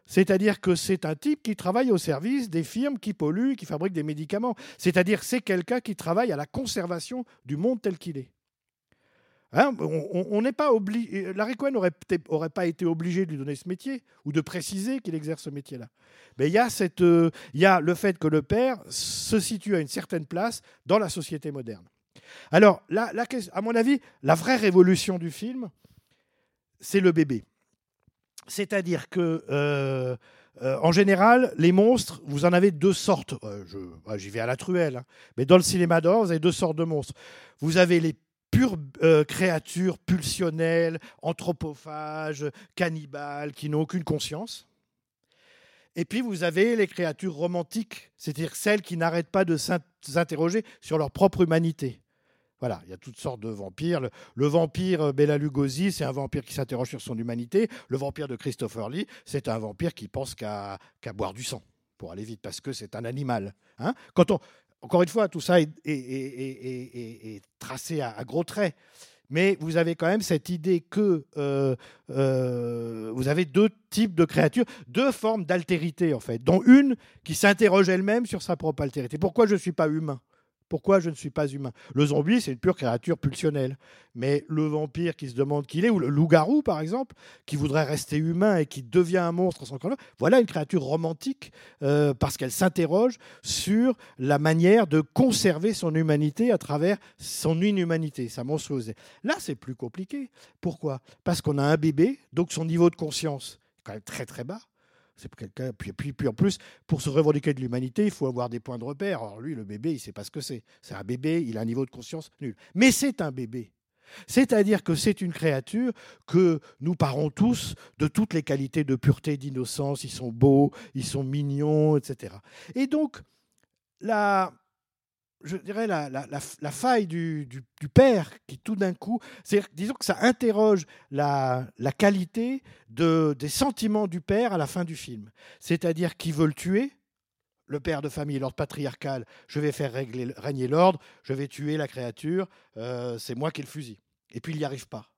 C'est-à-dire que c'est un type qui travaille au service des firmes qui polluent, qui fabriquent des médicaments. C'est-à-dire c'est quelqu'un qui travaille à la conservation du monde tel qu'il est. Hein, on- n'est pas obligé. Larry Cohen n'aurait pas été obligé de lui donner ce métier ou de préciser qu'il exerce ce métier-là. Mais il y euh, il y a le fait que le père se situe à une certaine place dans la société moderne. Alors, à mon avis, la vraie révolution du film, c'est le bébé. C'est-à-dire que, euh, euh, en général, les monstres, vous en avez deux sortes. Euh, J'y vais à la truelle. hein. Mais dans le cinéma d'horreur, vous avez deux sortes de monstres. Vous avez les pures euh, créatures pulsionnelles, anthropophages, cannibales, qui n'ont aucune conscience. Et puis vous avez les créatures romantiques, c'est-à-dire celles qui n'arrêtent pas de s'in- s'interroger sur leur propre humanité. Voilà, il y a toutes sortes de vampires. Le, vampire euh, Bela Lugosi, c'est un vampire qui s'interroge sur son humanité. Le vampire de Christopher Lee, c'est un vampire qui pense qu'à boire du sang pour aller vite, parce que c'est un animal. Hein Quand on, encore une fois, tout ça est, tracé à, à gros traits. Mais vous avez quand même cette idée que euh, euh, vous avez deux types de créatures, deux formes d'altérité en fait, dont une qui s'interroge elle-même sur sa propre altérité. Pourquoi je ne suis pas humain? Pourquoi je ne suis pas humain? Le zombie, c'est une pure créature pulsionnelle. Mais le vampire qui se demande qui il est, ou le loup-garou, par exemple, qui voudrait rester humain et qui devient un monstre sans là, voilà une créature romantique euh, parce qu'elle s'interroge sur la manière de conserver son humanité à travers son inhumanité, sa monstruosité. Là, c'est plus compliqué. Pourquoi? Parce qu'on a un bébé, donc son niveau de conscience est quand même très très bas. C'est quelqu'un. Puis, puis, puis en plus, pour se revendiquer de l'humanité, il faut avoir des points de repère. Alors lui, le bébé, il ne sait pas ce que c'est. C'est un bébé, il a un niveau de conscience nul. Mais c'est un bébé. C'est-à-dire que c'est une créature que nous parons tous de toutes les qualités de pureté, d'innocence. Ils sont beaux, ils sont mignons, etc. Et donc, la, je dirais, la, faille du, père qui tout d'un coup, disons que ça interroge la, qualité de, des sentiments du père à la fin du film. C'est-à-dire qu'il veut le tuer, le père de famille, l'ordre patriarcal, je vais faire régler, régner l'ordre, je vais tuer la créature, euh, c'est moi qui ai le fusil. Et puis il n'y arrive pas.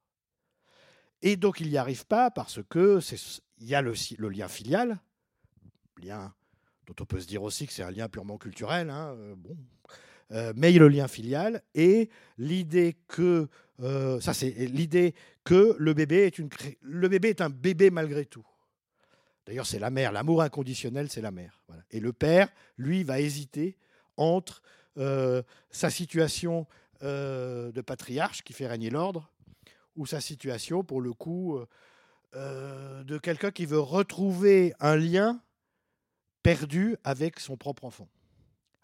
Et donc il n'y arrive pas parce que il y a le, lien filial, lien dont on peut se dire aussi que c'est un lien purement culturel. Hein, euh, bon, mais y a le lien filial et l'idée que euh, le bébé est un bébé malgré tout. D'ailleurs, c'est la mère, l'amour inconditionnel, c'est la mère. Et le père, lui, va hésiter entre euh, sa situation de patriarche qui fait régner l'ordre ou sa situation, pour le coup, de quelqu'un qui veut retrouver un lien perdu avec son propre enfant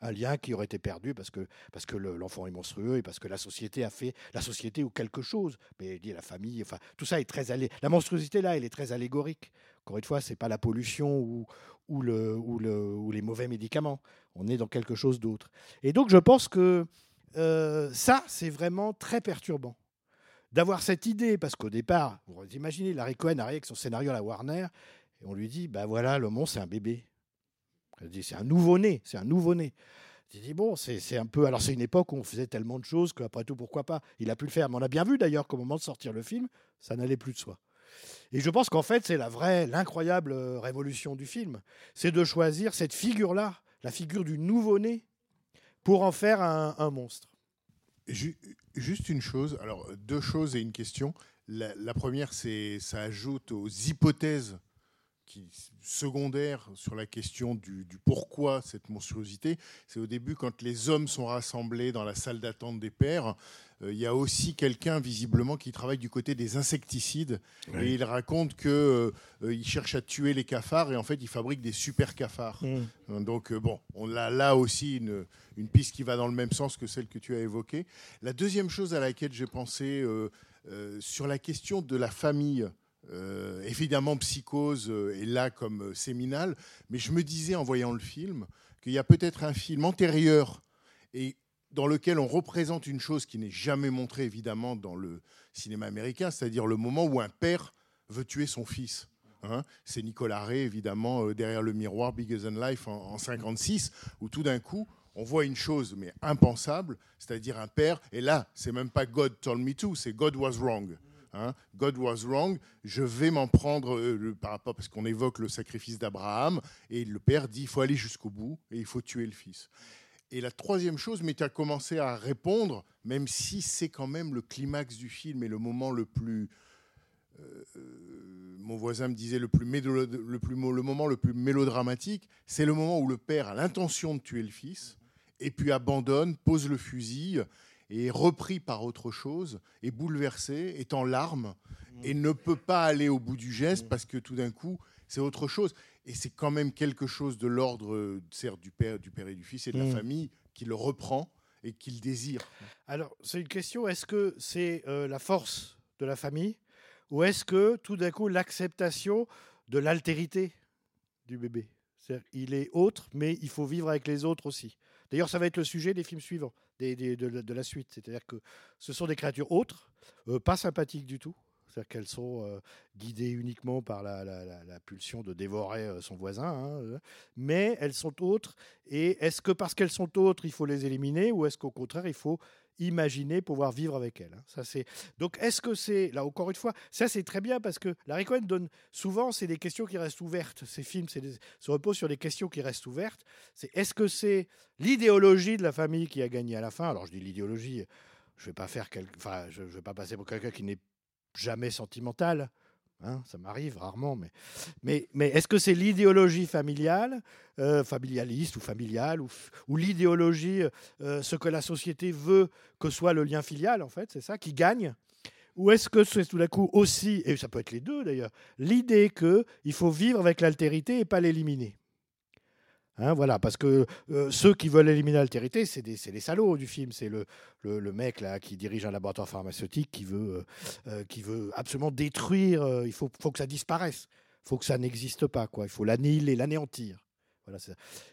un lien qui aurait été perdu parce que, parce que l'enfant est monstrueux et parce que la société a fait, la société ou quelque chose, mais dit la famille, enfin, tout ça est très allé. La monstruosité là, elle est très allégorique. Encore une fois, c'est pas la pollution ou, ou, le, ou, le, ou les mauvais médicaments. On est dans quelque chose d'autre. Et donc, je pense que euh, ça, c'est vraiment très perturbant d'avoir cette idée, parce qu'au départ, vous imaginez, Larry Cohen arrive avec son scénario à la Warner, et on lui dit, ben voilà, le monstre, c'est un bébé. C'est un nouveau-né, c'est un nouveau-né. Bon, c'est un peu. Alors, c'est une époque où on faisait tellement de choses qu'après tout, pourquoi pas? Il a pu le faire. Mais on a bien vu d'ailleurs qu'au moment de sortir le film, ça n'allait plus de soi. Et je pense qu'en fait, c'est la vraie, l'incroyable euh, révolution du film. C'est de choisir cette figure-là, la figure du nouveau-né, pour en faire un, un, monstre. Juste une chose, alors deux choses et une question. La, la première, c'est ça ajoute aux hypothèses qui secondaire sur la question du, pourquoi cette monstruosité. C'est au début quand les hommes sont rassemblés dans la salle d'attente des pères. Euh, il y a aussi quelqu'un visiblement qui travaille du côté des insecticides et il raconte que euh, il cherche à tuer les cafards et en fait il fabrique des super cafards. Mmh. Donc euh, bon, on a là aussi une, une, piste qui va dans le même sens que celle que tu as évoquée. La deuxième chose à laquelle j'ai pensé sur la question de la famille. Euh, évidemment, Psychose euh, est là comme euh, séminal, mais je me disais en voyant le film qu'il y a peut-être un film antérieur et dans lequel on représente une chose qui n'est jamais montrée évidemment dans le cinéma américain, c'est-à-dire le moment où un père veut tuer son fils. Hein. c'est Nicolas Ray, évidemment, derrière le miroir, Bigger Than Life en, en 56, où tout d'un coup, on voit une chose, mais impensable, c'est-à-dire un père, et là, c'est même pas God told me to, c'est God was wrong. Hein, God was wrong, je vais m'en prendre euh, par rapport, parce qu'on évoque le sacrifice d'Abraham, et le père dit il faut aller jusqu'au bout et il faut tuer le fils. Et la troisième chose, mais tu as commencé à répondre, même si c'est quand même le climax du film et le moment le plus. Euh, mon voisin me disait le, plus le, plus, le moment le plus mélodramatique, c'est le moment où le père a l'intention de tuer le fils, et puis abandonne, pose le fusil, est repris par autre chose, est bouleversé, est en larmes et ne peut pas aller au bout du geste parce que tout d'un coup, c'est autre chose. Et c'est quand même quelque chose de l'ordre, certes, du père, du père et du fils et de la mm. famille qui le reprend et qui le désire. Alors, c'est une question est-ce que c'est euh, la force de la famille ou est-ce que tout d'un coup l'acceptation de l'altérité du bébé? Il est autre, mais il faut vivre avec les autres aussi. D'ailleurs, ça va être le sujet des films suivants de, la suite. C'est-à-dire que ce sont des créatures autres, euh, pas sympathiques du tout. C'est-à-dire qu'elles sont euh, guidées uniquement par la, pulsion de dévorer euh, son voisin. hein, mais elles sont autres. Et est-ce que parce qu'elles sont autres, il faut les éliminer ou est-ce qu'au contraire, il faut imaginer pouvoir vivre avec elles hein Ça c'est donc est-ce que c'est là encore une fois ça c'est très bien parce que Larry Cohen donne souvent c'est des questions qui restent ouvertes. Ces films c'est se reposent sur des questions qui restent ouvertes. C'est est-ce que c'est l'idéologie de la famille qui a gagné à la fin? Alors je dis l'idéologie, je vais pas quel- enfin je, je vais pas passer pour quelqu'un qui n'est jamais sentimental. Hein, ça m'arrive rarement, mais, mais, mais est-ce que c'est l'idéologie familiale, euh, familialiste ou familiale, ou, l'idéologie, euh, ce que la société veut que soit le lien filial, en fait, c'est ça, qui gagne? Ou est-ce que c'est tout d'un coup aussi, et ça peut être les deux d'ailleurs, l'idée qu'il faut vivre avec l'altérité et pas l'éliminer? Hein, voilà, parce que euh, ceux qui veulent éliminer l'altérité, c'est les salauds du film. C'est le, le, mec là qui dirige un laboratoire pharmaceutique qui veut, euh, euh, qui veut absolument détruire. il faut, faut que ça disparaisse. Il faut que ça n'existe pas. Quoi. Il faut l'annihiler, l'anéantir. Voilà.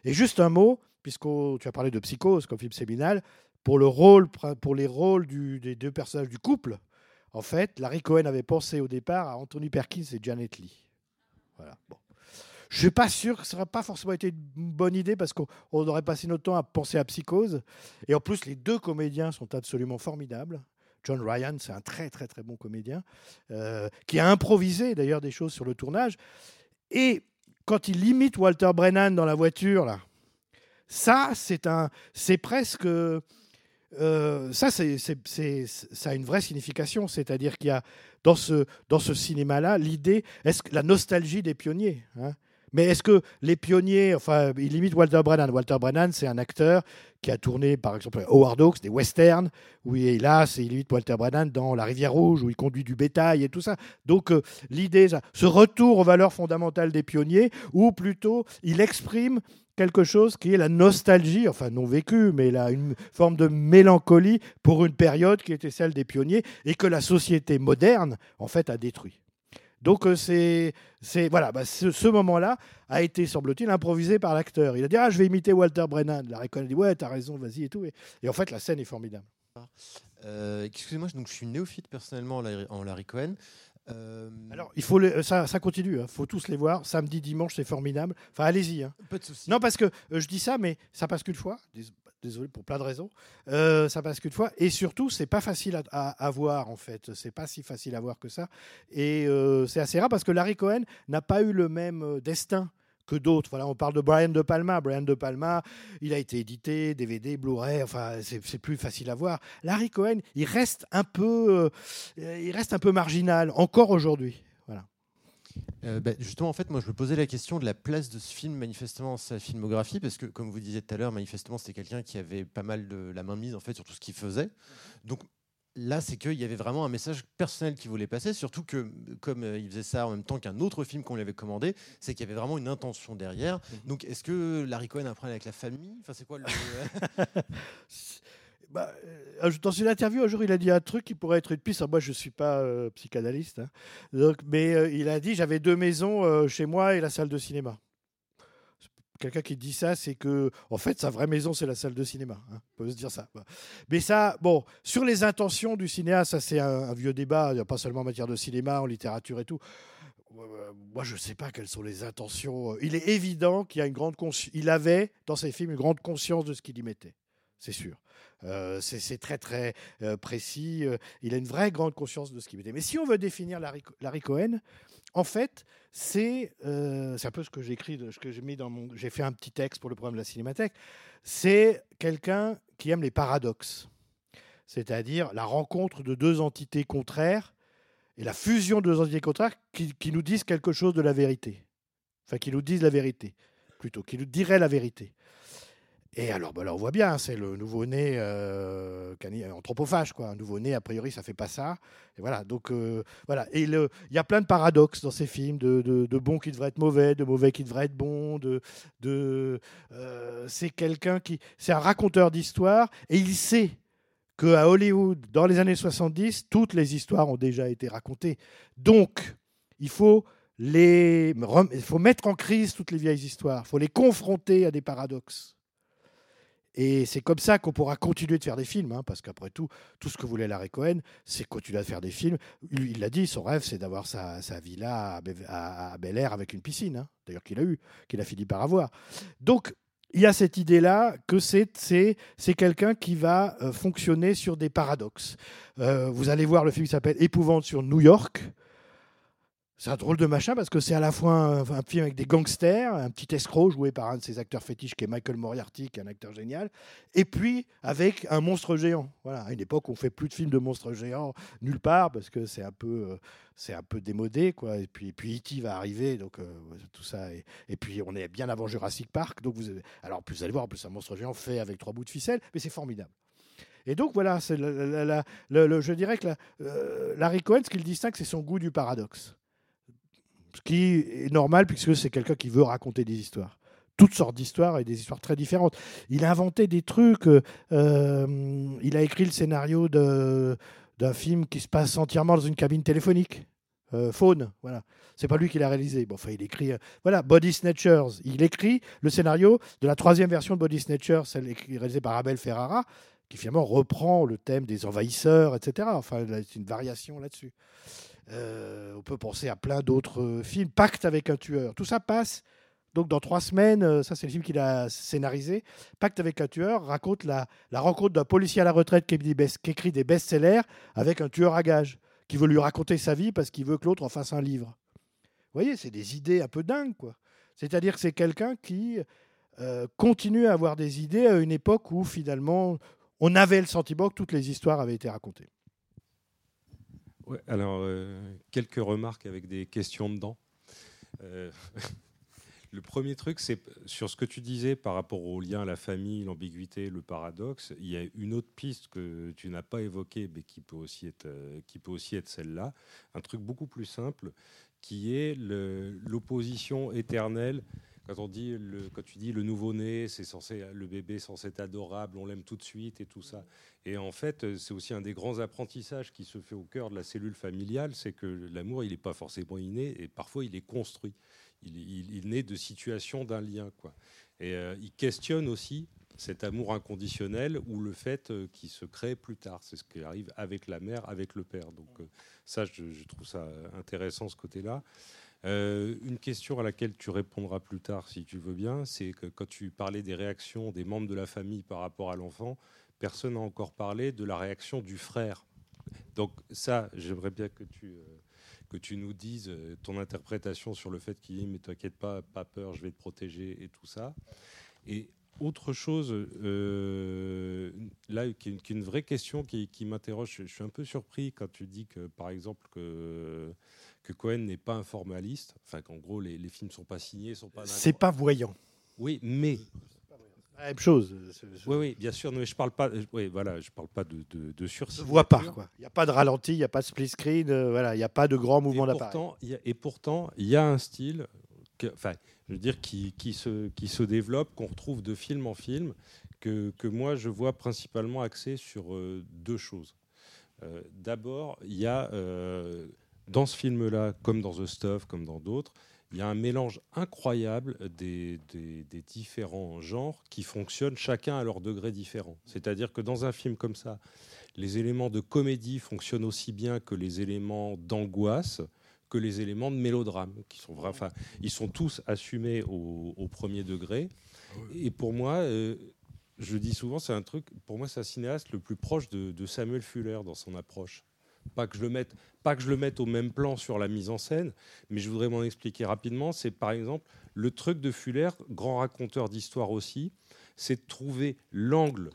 Et juste un mot, puisque tu as parlé de psychose comme film séminal, pour, le rôle, pour les rôles des deux personnages du couple, en fait, Larry Cohen avait pensé au départ à Anthony Perkins et Janet Lee. Voilà. Bon. Je suis pas sûr que ça n'aurait pas forcément été une bonne idée parce qu'on on aurait passé notre temps à penser à Psychose. Et en plus, les deux comédiens sont absolument formidables. John Ryan, c'est un très très très bon comédien euh, qui a improvisé d'ailleurs des choses sur le tournage. Et quand il imite Walter Brennan dans la voiture, là, ça c'est un, c'est presque, euh, ça c'est- ça a une vraie signification. C'est-à-dire qu'il y a dans ce dans ce cinéma-là l'idée, est-ce que la nostalgie des pionniers. hein mais est-ce que les pionniers, enfin, il imite Walter Brennan? Walter Brennan, c'est un acteur qui a tourné, par exemple, Howard Hawks, des westerns, où il est là, c'est il imite Walter Brennan dans La Rivière Rouge, où il conduit du bétail et tout ça. Donc, euh, l'idée, ce retour aux valeurs fondamentales des pionniers, ou plutôt, il exprime quelque chose qui est la nostalgie, enfin non vécue, mais là, une forme de mélancolie pour une période qui était celle des pionniers et que la société moderne, en fait, a détruit. Donc euh, c'est c'est voilà, bah, ce, ce moment-là a été semble-t-il improvisé par l'acteur. Il a dit ah je vais imiter Walter Brennan. La a dit ouais t'as raison vas-y et tout. Et, et en fait la scène est formidable. Euh, Excusez-moi, donc je suis néophyte personnellement en Larry, en Larry Cohen. Euh, Alors il faut les- ça ça continue. Il faut tous les voir samedi dimanche c'est formidable. Enfin allez-y. hein. pas de souci. Non parce que euh, je dis ça mais ça passe qu'une fois. Dés- Désolé pour plein de raisons. Euh, ça passe qu'une fois et surtout c'est pas facile à, voir en fait. C'est pas si facile à voir que ça. Et euh, c'est assez rare parce que Larry Cohen n'a pas eu le même euh, destin que d'autres. Voilà, on parle de Brian De Palma. Brian De Palma, il a été édité, DVD, Blu-ray, enfin, c'est plus facile à voir. Larry Cohen, il reste un peu, il reste un peu marginal encore aujourd'hui. Voilà. Euh, bah, justement, en fait, moi, je me posais la question de la place de ce film, manifestement, dans sa filmographie, parce que, comme vous disiez tout à l'heure, manifestement, c'était quelqu'un qui avait pas mal de la main mise en fait sur tout ce qu'il faisait. Donc là, c'est qu'il y avait vraiment un message personnel qu'il voulait passer, surtout que, comme euh, il faisait ça en même temps qu'un autre film qu'on lui avait commandé, c'est qu'il y avait vraiment une intention derrière. Donc, est-ce que Larry Cohen a un problème avec la famille? Enfin, c'est quoi le Bah, euh, dans une interview, un jour, il a dit un truc qui pourrait être une piste. Moi, je ne suis pas euh, psychanalyste, hein. Donc, mais euh, il a dit j'avais deux maisons chez moi et la salle de cinéma. Quelqu'un qui dit ça, c'est que, en fait, sa vraie maison, c'est la salle de cinéma. hein. On peut se dire ça. Mais ça, bon, sur les intentions du cinéaste, ça, c'est un, vieux débat, pas seulement en matière de cinéma, en littérature et tout. Moi, je ne sais pas quelles sont les intentions. Il est évident qu'il a une grande Il avait, dans ses films, une grande conscience de ce qu'il y mettait. C'est sûr. Euh, c'est très très euh, précis. Euh, il a une vraie grande conscience de ce qu'il mettait. Mais si on veut définir Larry, Co- Larry Cohen, en fait, c'est un peu ce que j'ai écrit, de- ce que j'ai mis dans mon. J'ai fait un petit texte pour le programme de la Cinémathèque. C'est quelqu'un qui aime les paradoxes, c'est-à-dire la rencontre de deux entités contraires et la fusion de deux entités contraires qui, qui nous disent quelque chose de la vérité, enfin qui nous disent la vérité, plutôt, qui nous diraient la vérité. Et alors, bah là, on voit bien, c'est le nouveau-né euh, cani- anthropophage, quoi. Un nouveau-né, a priori, ça fait pas ça. Et voilà. Donc, euh, voilà. Il y a plein de paradoxes dans ces films, de, bons qui devraient être mauvais, de mauvais qui devraient être bons. Euh, c'est quelqu'un qui, c'est un raconteur d'histoire, et il sait que à Hollywood, dans les années 70, toutes les histoires ont déjà été racontées. Donc, il faut les, il faut mettre en crise toutes les vieilles histoires. Il faut les confronter à des paradoxes. Et c'est comme ça qu'on pourra continuer de faire des films, hein, parce qu'après tout, tout ce que voulait Larry Cohen, c'est continuer à faire des films. Il il l'a dit, son rêve, c'est d'avoir sa, sa villa à, à- Bel Air avec une piscine, hein, d'ailleurs qu'il a eu, qu'il a fini par avoir. Donc, il y a cette idée-là que c'est c'est c'est quelqu'un qui va euh, fonctionner sur des paradoxes. Euh, vous allez voir le film qui s'appelle Épouvante sur New York. C'est un drôle de machin parce que c'est à la fois un, film avec des gangsters, un petit escroc joué par un de ses acteurs fétiches qui est Michael Moriarty, qui est un acteur génial, et puis avec un monstre géant. Voilà, à une époque, on fait plus de films de monstres géants nulle part parce que c'est un peu, euh, c'est un peu démodé, quoi. Et puis, et puis E.T. va arriver, donc euh, tout ça. Et, puis on est bien avant Jurassic Park, donc vous, alors plus vous allez voir, plus un monstre géant fait avec trois bouts de ficelle, mais c'est formidable. Et donc voilà, c'est le- je dirais que euh, Larry Cohen, ce qui le distingue, c'est son goût du paradoxe. Ce qui est normal puisque c'est quelqu'un qui veut raconter des histoires. Toutes sortes d'histoires et des histoires très différentes. Il a inventé des trucs. euh, euh, il a écrit le scénario d'un film qui se passe entièrement dans une cabine téléphonique. Euh, Faune, voilà. C'est pas lui qui l'a réalisé. Bon, enfin, il écrit. euh, voilà, Body Snatchers. Il écrit le scénario de la troisième version de Body Snatchers, celle réalisée par Abel Ferrara, qui finalement reprend le thème des envahisseurs, etc. Enfin, c'est une variation là-dessus. Euh, on peut penser à plein d'autres euh, films. Pacte avec un tueur. Tout ça passe. Donc, dans trois semaines, euh, ça, c'est le film qu'il a scénarisé. Pacte avec un tueur raconte la, rencontre d'un policier à la retraite qui, écrit des best-sellers avec un tueur à gages qui veut lui raconter sa vie parce qu'il veut que l'autre en fasse un livre. Vous voyez, c'est des idées un peu dingues, quoi. C'est-à-dire que c'est quelqu'un qui continue à avoir des idées à une époque où finalement on avait le sentiment que toutes les histoires avaient été racontées. Alors, euh, quelques remarques avec des questions dedans. Euh, le premier truc, c'est sur ce que tu disais par rapport au lien à la famille, l'ambiguïté, le paradoxe. Il y a une autre piste que tu n'as pas évoquée, mais qui peut aussi être, euh, qui peut aussi être celle-là. Un truc beaucoup plus simple, qui est l'opposition éternelle. Quand, on dit quand tu dis le nouveau-né, c'est censé, le bébé censé être adorable, on l'aime tout de suite et tout ça. Et en fait, c'est aussi un des grands apprentissages qui se fait au cœur de la cellule familiale, c'est que l'amour, il n'est pas forcément inné, et parfois il est construit. Il, naît de situations d'un lien. Quoi. Et euh, il questionne aussi cet amour inconditionnel ou le fait euh, qu'il se crée plus tard. C'est ce qui arrive avec la mère, avec le père. Donc euh, ça, je trouve ça intéressant, ce côté-là. Euh, une question à laquelle tu répondras plus tard, si tu veux bien, c'est que quand tu parlais des réactions des membres de la famille par rapport à l'enfant, personne n'a encore parlé de la réaction du frère. Donc ça, j'aimerais bien que tu, euh, que tu nous dises euh, ton interprétation sur le fait qu'il dit mais t'inquiète pas, pas peur, je vais te protéger et tout ça. Et autre chose, là, qui est, une, vraie question qui, qui m'interroge, je suis un peu surpris quand tu dis que, par exemple, que, que Cohen n'est pas un formaliste, enfin qu'en gros les, les films sont pas signés, sont pas. C'est pas voyant. Oui, mais La même chose. oui, oui, bien sûr. Non, mais je parle pas. euh, Oui, voilà, je parle pas de, de, de ne sursis. voit pas. quoi. Il n'y a pas de ralenti, il n'y a pas de split screen, euh, voilà, il n'y a pas de grand mouvement d'appareil. et pourtant, il y a un style, enfin, je veux dire, qui, qui, se, qui se développe, qu'on retrouve de film en film, que, que moi je vois principalement axé sur euh, deux choses. Euh, D'abord, il y a euh, dans ce film-là, comme dans The Stuff, comme dans d'autres, il y a un mélange incroyable des, des- des différents genres qui fonctionnent chacun à leur degré différent. C'est-à-dire que dans un film comme ça, les éléments de comédie fonctionnent aussi bien que les éléments d'angoisse, que les éléments de mélodrame, qui sont vra- enfin, ils sont tous assumés au, au premier degré. Et pour moi, euh, je dis souvent, c'est un truc. Pour moi, c'est un cinéaste le plus proche de, de Samuel Fuller dans son approche. Pas que je le mette, pas que je le mette au même plan sur la mise en scène, mais je voudrais m'en expliquer rapidement. C'est par exemple le truc de Fuller, grand raconteur d'histoire aussi, c'est de trouver l'angle,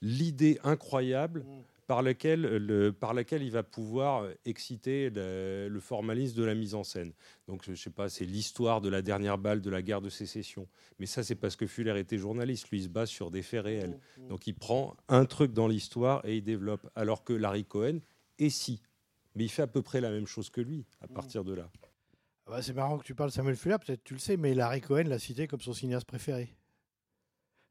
l'idée incroyable par laquelle, le, par laquelle il va pouvoir exciter le, le formalisme de la mise en scène. Donc, je sais pas, c'est l'histoire de la dernière balle de la guerre de sécession. Mais ça, c'est parce que Fuller était journaliste. Lui, il se base sur des faits réels. Donc, il prend un truc dans l'histoire et il développe. Alors que Larry Cohen, et si. Mais il fait à peu près la même chose que lui à partir de là. Ah bah, c'est marrant que tu parles de Samuel Fuller, peut-être tu le sais, mais Larry Cohen l'a cité comme son cinéaste préféré.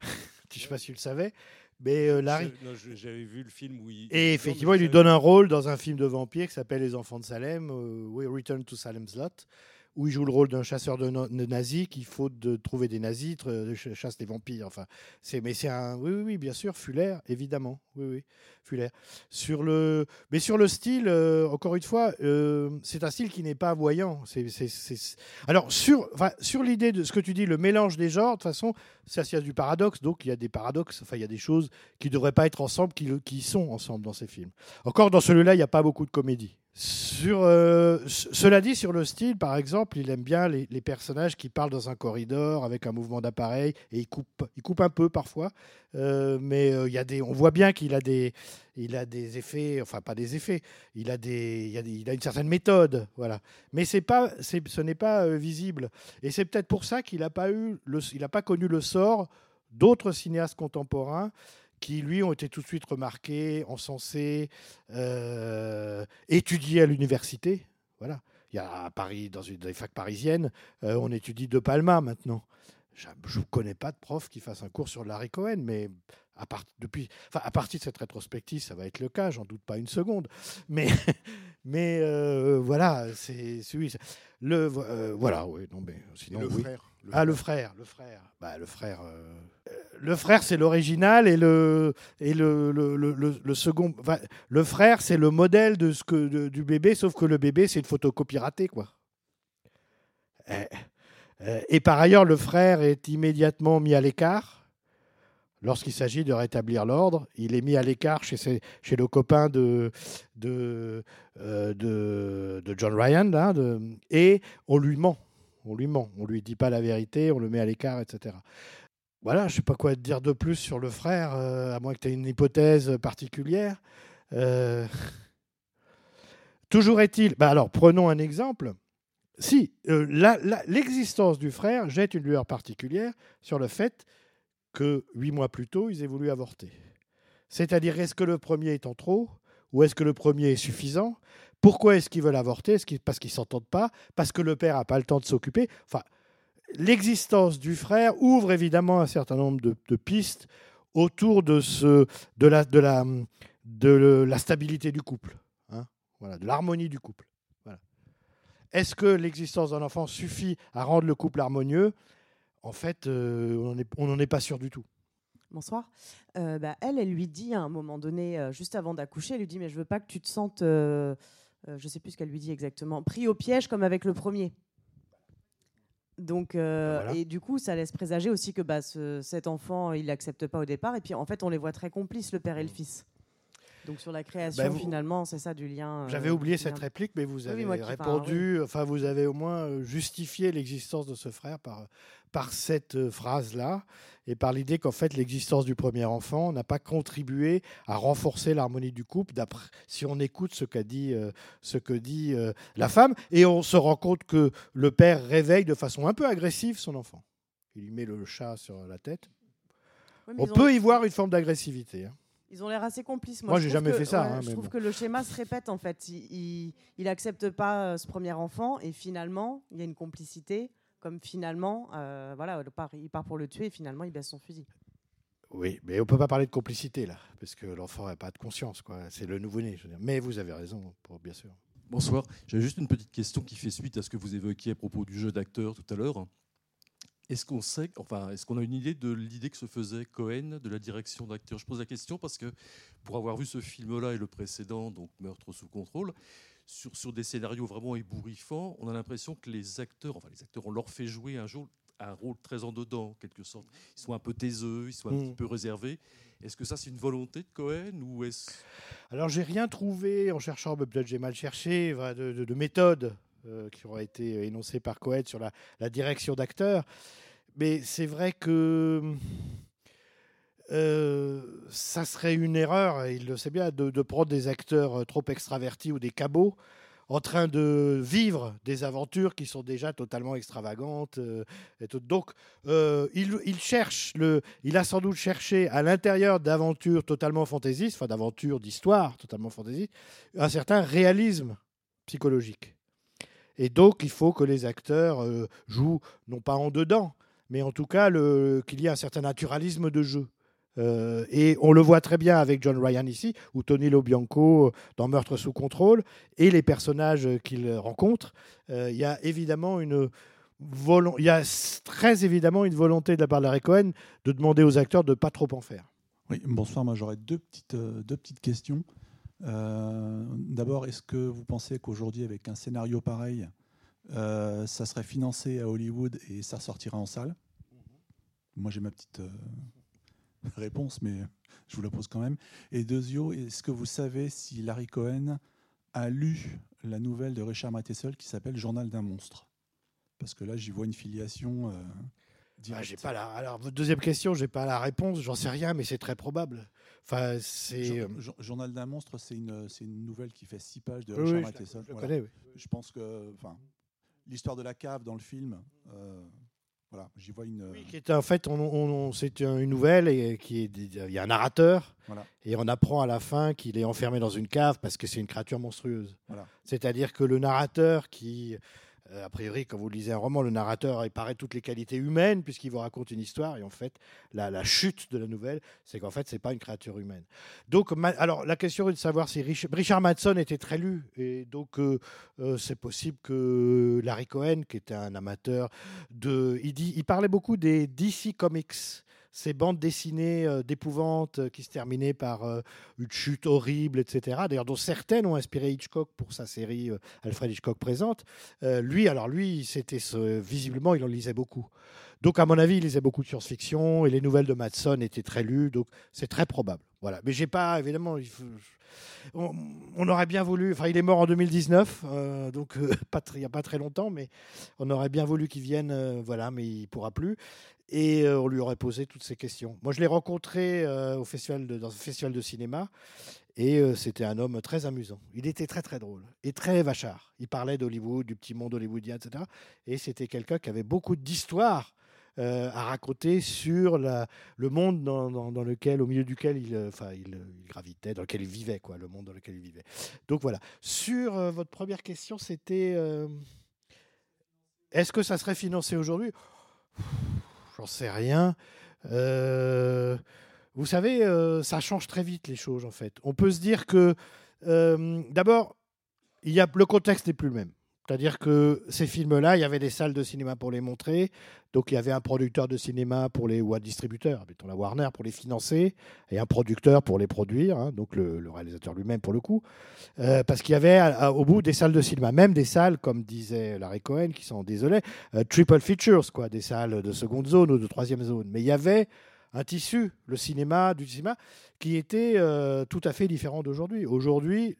Je ne sais pas si tu le savais, mais euh, Larry. J'avais vu le film où il. Et effectivement, il lui donne un rôle dans un film de vampire qui s'appelle Les Enfants de Salem, euh, Return to Salem's Lot, où il joue le rôle d'un chasseur de, nazis qu'il faut de trouver des nazis, ch- chasse des vampires. Enfin, c'est mais c'est un oui oui oui bien sûr Fuller évidemment oui oui Fuller sur le mais sur le style euh, encore une fois euh, c'est un style qui n'est pas voyant. C'est alors sur sur l'idée de ce que tu dis le mélange des genres de toute façon ça y a du paradoxe donc il y a des paradoxes enfin il y a des choses qui ne devraient pas être ensemble qui, qui sont ensemble dans ces films. Encore dans celui-là il n'y a pas beaucoup de comédie. Sur, euh, cela dit, sur le style, par exemple, il aime bien les, personnages qui parlent dans un corridor avec un mouvement d'appareil et il coupe, il coupe un peu parfois, Euh, mais euh, y a des, on voit bien qu'il a des, il a des effets, enfin pas des effets, il a des, il, a une certaine méthode, voilà. Mais pas, ce n'est pas euh, visible et c'est peut-être pour ça qu'il n'a pas pas connu le sort d'autres cinéastes contemporains qui, lui, ont été tout de suite remarqués, encensés, euh, étudiés à l'université. Voilà. Il y a à Paris, dans une des facs parisiennes, euh, on étudie De Palma maintenant. Je ne connais pas de prof qui fasse un cours sur Larry Cohen, mais à, part- depuis, enfin, à partir de cette rétrospective, ça va être le cas, j'en doute pas une seconde. Mais, mais euh, voilà, c'est oui, le euh, voilà, oui, non, mais sinon le oui. frère, le ah, le frère, le frère, bah, le frère, euh, le frère, c'est l'original et le et le, le, le, le- second, enfin, le frère, c'est le modèle de ce que de- du bébé, sauf que le bébé, c'est une photocopie ratée, quoi. Eh, euh, Et par ailleurs, le frère est immédiatement mis à l'écart. Lorsqu'il s'agit de rétablir l'ordre, il est mis à l'écart chez, le copain de, euh, John Ryan, et on lui ment. On lui ment. On lui dit pas la vérité, on le met à l'écart, etc. Voilà, je sais pas quoi te dire de plus sur le frère, euh, à moins que tu aies une hypothèse particulière. Euh, Toujours est-il. Bah alors, prenons un exemple. Si l'existence du frère jette une lueur particulière sur le fait que huit mois plus tôt, ils aient voulu avorter. C'est-à-dire, est-ce que le premier est en trop ou est-ce que le premier est suffisant? Pourquoi est-ce qu'ils veulent avorter? Qu'ils- Parce qu'ils ne s'entendent pas? Parce que le père n'a pas le temps de s'occuper? Enfin, l'existence du frère ouvre évidemment un certain nombre de, pistes autour de, ce, la, de, la stabilité du couple, hein, voilà, de l'harmonie du couple. Voilà. Est-ce que l'existence d'un enfant suffit à rendre le couple harmonieux? En fait, euh, on n'en est- pas sûr du tout. Bonsoir. Euh, bah, elle, elle lui dit à un moment donné, euh, juste avant d'accoucher, elle lui dit Mais je veux pas que tu te sentes, euh, je sais plus ce qu'elle lui dit exactement, pris au piège comme avec le premier. Donc, Voilà. et du coup, ça laisse présager aussi que bah, ce- cet enfant, il l'accepte pas au départ. Et puis, en fait, on les voit très complices, le père et le fils. Donc, sur la création, Bah, vous- finalement, c'est ça du lien. euh, J'avais oublié cette lien. réplique, mais vous avez répondu, enfin vous avez au moins euh, justifié l'existence de ce frère par, par cette euh, phrase-là et par l'idée qu'en fait l'existence du premier enfant n'a pas contribué à renforcer l'harmonie du couple, si on écoute ce, qu'a dit, euh, ce que dit euh, la femme, et on se rend compte que le père réveille de façon un peu agressive son enfant. Il lui met le chat sur la tête. Oui, On ont- peut y voir une forme d'agressivité. hein. Ils ont l'air assez complices. Moi, je j'ai jamais que- fait ça, ouais, hein, je trouve bon. que le schéma se répète en fait. Il, il, il accepte pas euh, ce premier enfant et finalement, il y a une complicité. Comme finalement, euh, voilà, il part, il part pour le tuer et finalement, il baisse son fusil. Oui, mais on peut pas parler de complicité là, parce que l'enfant n'a pas de conscience, quoi. C'est le nouveau-né, je veux dire. Mais vous avez raison, pour, bien sûr. Bonsoir. J'avais juste une petite question qui fait suite à ce que vous évoquiez à propos du jeu d'acteur tout à l'heure. Est-ce qu'on sait, enfin, est-ce qu'on a une idée de l'idée que se faisait Cohen de la direction d'acteur Je pose la question parce que pour avoir vu ce film-là et le précédent, donc Meurtre sous contrôle, sur, sur des scénarios vraiment ébouriffants, on a l'impression que les acteurs, enfin les acteurs, on leur fait jouer un, jour, un rôle très en dedans, en quelque sorte. Ils sont un peu taiseux, ils sont un Mm. petit peu réservés. Est-ce que ça c'est une volonté de Cohen ou est-ce Alors, j'ai rien trouvé en cherchant, mais peut-être j'ai mal cherché, de, de, de méthodes euh, qui auraient été énoncées par Cohen sur la, direction d'acteurs. Mais c'est vrai que euh, ça serait une erreur, il le sait bien, de, prendre des acteurs euh, trop extravertis ou des cabots en train de vivre des aventures qui sont déjà totalement extravagantes. euh. Donc, euh, il cherche, le, il a sans doute cherché à l'intérieur d'aventures totalement fantaisistes, enfin d'aventures d'histoire totalement fantaisistes, un certain réalisme psychologique. Et donc, il faut que les acteurs euh, jouent, non pas en dedans, mais en tout cas qu'il y ait un certain naturalisme de jeu. Euh, et on le voit très bien avec John Ryan ici, ou Tony Lobianco euh, dans Meurtre sous contrôle, et les personnages qu'il rencontre. Il y a évidemment une il y a très évidemment une volonté de la part de Larry Cohen de demander aux acteurs de ne pas trop en faire. Oui, bonsoir. Moi, j'aurais deux petites questions. Euh, D'abord, est-ce que vous pensez qu'aujourd'hui, avec un scénario pareil, euh, ça serait financé à Hollywood et ça sortira en salle? Moi, j'ai ma petite euh, réponse, mais je vous la pose quand même. Et deuxio, est-ce que vous savez si Larry Cohen a lu la nouvelle de Richard Matheson qui s'appelle Journal d'un monstre? Parce que là, j'y vois une filiation. Ah, directe. j'ai pas la... Alors, votre deuxième question, j'ai pas la réponse, j'en sais rien, mais c'est très probable. Enfin, c'est. Euh, Jour- Journal d'un monstre, c'est une, nouvelle qui fait six pages de Oui, Richard oui, Matheson. je connais, oui. Je pense que, enfin, l'histoire de la cave dans le film, euh, voilà, j'y vois une. qui est en fait, on, on- on- c'est une nouvelle et qui est, il y a un narrateur Voilà. et on apprend à la fin qu'il est enfermé dans une cave parce que c'est une créature monstrueuse. Voilà. C'est-à-dire que le narrateur qui, euh, a priori, quand vous lisez un roman, le narrateur il paraît toutes les qualités humaines puisqu'il vous raconte une histoire et en fait, la, la chute de la nouvelle, c'est qu'en fait, c'est pas une créature humaine. Donc, alors la question est de savoir si Rich- Richard Madson était très lu et donc euh, euh, c'est possible que Larry Cohen, qui était un amateur de, il dit, il parlait beaucoup des DC Comics. Ces bandes dessinées euh, d'épouvante euh, qui se terminaient par euh, une chute horrible, etc. D'ailleurs, dont certaines ont inspiré Hitchcock pour sa série Alfred Hitchcock présente. Lui, alors lui, c'était visiblement, il en lisait beaucoup. Donc, à mon avis, il lisait beaucoup de science-fiction et les nouvelles de Madson étaient très lues. Donc, c'est très probable. Voilà. Mais j'ai pas, évidemment, on, aurait bien voulu. Enfin, il est mort en 2019, euh, donc euh, pas il n'y a pas très longtemps, mais on aurait bien voulu qu'il vienne. voilà, mais il pourra plus. Et euh, on lui aurait posé toutes ces questions. Moi, je l'ai rencontré euh, au festival dans un festival de cinéma. Et euh, c'était un homme très amusant. Il était très très drôle et très vachard. Il parlait d'Hollywood, du petit monde hollywoodien, etc. Et c'était quelqu'un qui avait beaucoup d'histoires à raconter sur le monde dans, lequel, au milieu duquel il, enfin, il, gravitait, dans lequel il vivait, quoi, le monde dans lequel il vivait. Donc voilà. Sur votre première question, c'était est-ce que ça serait financé aujourd'hui? J'en sais rien. Euh, vous savez, euh, ça change très vite les choses en fait. On peut se dire que euh, d'abord, le contexte n'est plus le même. C'est-à-dire que ces films-là, il y avait des salles de cinéma pour les montrer, donc il y avait un producteur de cinéma pour les ou un distributeur, mettons la Warner pour les financer, et un producteur pour les produire, hein, donc le, réalisateur lui-même pour le coup, Euh, parce qu'il y avait à- au bout des salles de cinéma, même des salles comme disait Larry Cohen, qui sont désolés, euh, triple features, quoi, des salles de seconde zone ou de troisième zone. Mais il y avait un tissu, le cinéma, du cinéma, qui était euh, tout à fait différent d'aujourd'hui. Aujourd'hui,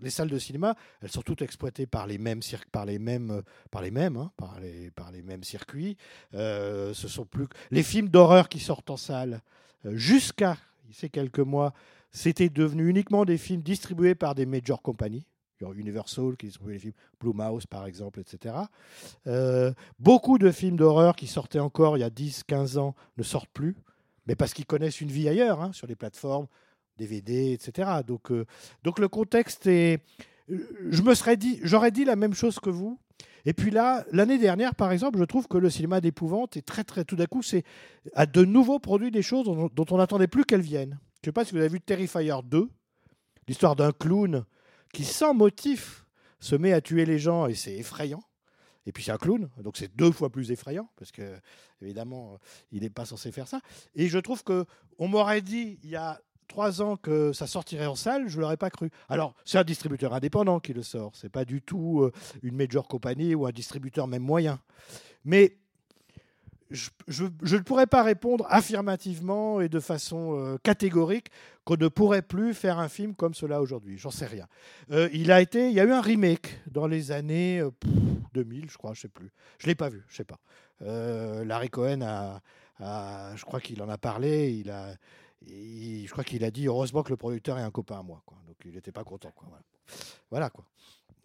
les salles de cinéma, elles sont toutes exploitées par les mêmes, par les mêmes, euh, par les mêmes, hein, par les, mêmes circuits. Euh, ce sont plus les films d'horreur qui sortent en salle euh, jusqu'à ces quelques mois, c'était devenu uniquement des films distribués par des major companies. Universal qui distribuait les films, Blue Mouse par exemple, etc. Beaucoup de films d'horreur qui sortaient encore il y a 10-15 ans ne sortent plus, mais parce qu'ils connaissent une vie ailleurs, hein, sur les plateformes, DVD, etc. Donc, euh, donc le contexte est. Je me serais dit, j'aurais dit la même chose que vous. Et puis là, l'année dernière, par exemple, je trouve que le cinéma d'épouvante est très, très. Tout d'un coup, c'est a de nouveau produit des choses dont, on n'attendait plus qu'elles viennent. Je ne sais pas si vous avez vu Terrifier 2, l'histoire d'un clown qui, sans motif, se met à tuer les gens et c'est effrayant. Et puis c'est un clown, donc c'est deux fois plus effrayant parce que évidemment il n'est pas censé faire ça. Et je trouve que on m'aurait dit il y a trois ans que ça sortirait en salle, je l'aurais pas cru. Alors c'est un distributeur indépendant qui le sort, c'est pas du tout euh, une major compagnie ou un distributeur même moyen. Mais je, ne pourrais pas répondre affirmativement et de façon euh, catégorique qu'on ne pourrait plus faire un film comme cela aujourd'hui. J'en sais rien. Euh, il a été, il y a eu un remake dans les années euh, pff, 2000, je crois, je sais plus. Je l'ai pas vu, je sais pas. Larry Cohen a- je crois qu'il en a parlé. Il a, je crois qu'il a dit heureusement que le producteur est un copain à moi. Donc il n'était pas content. Voilà. Quoi.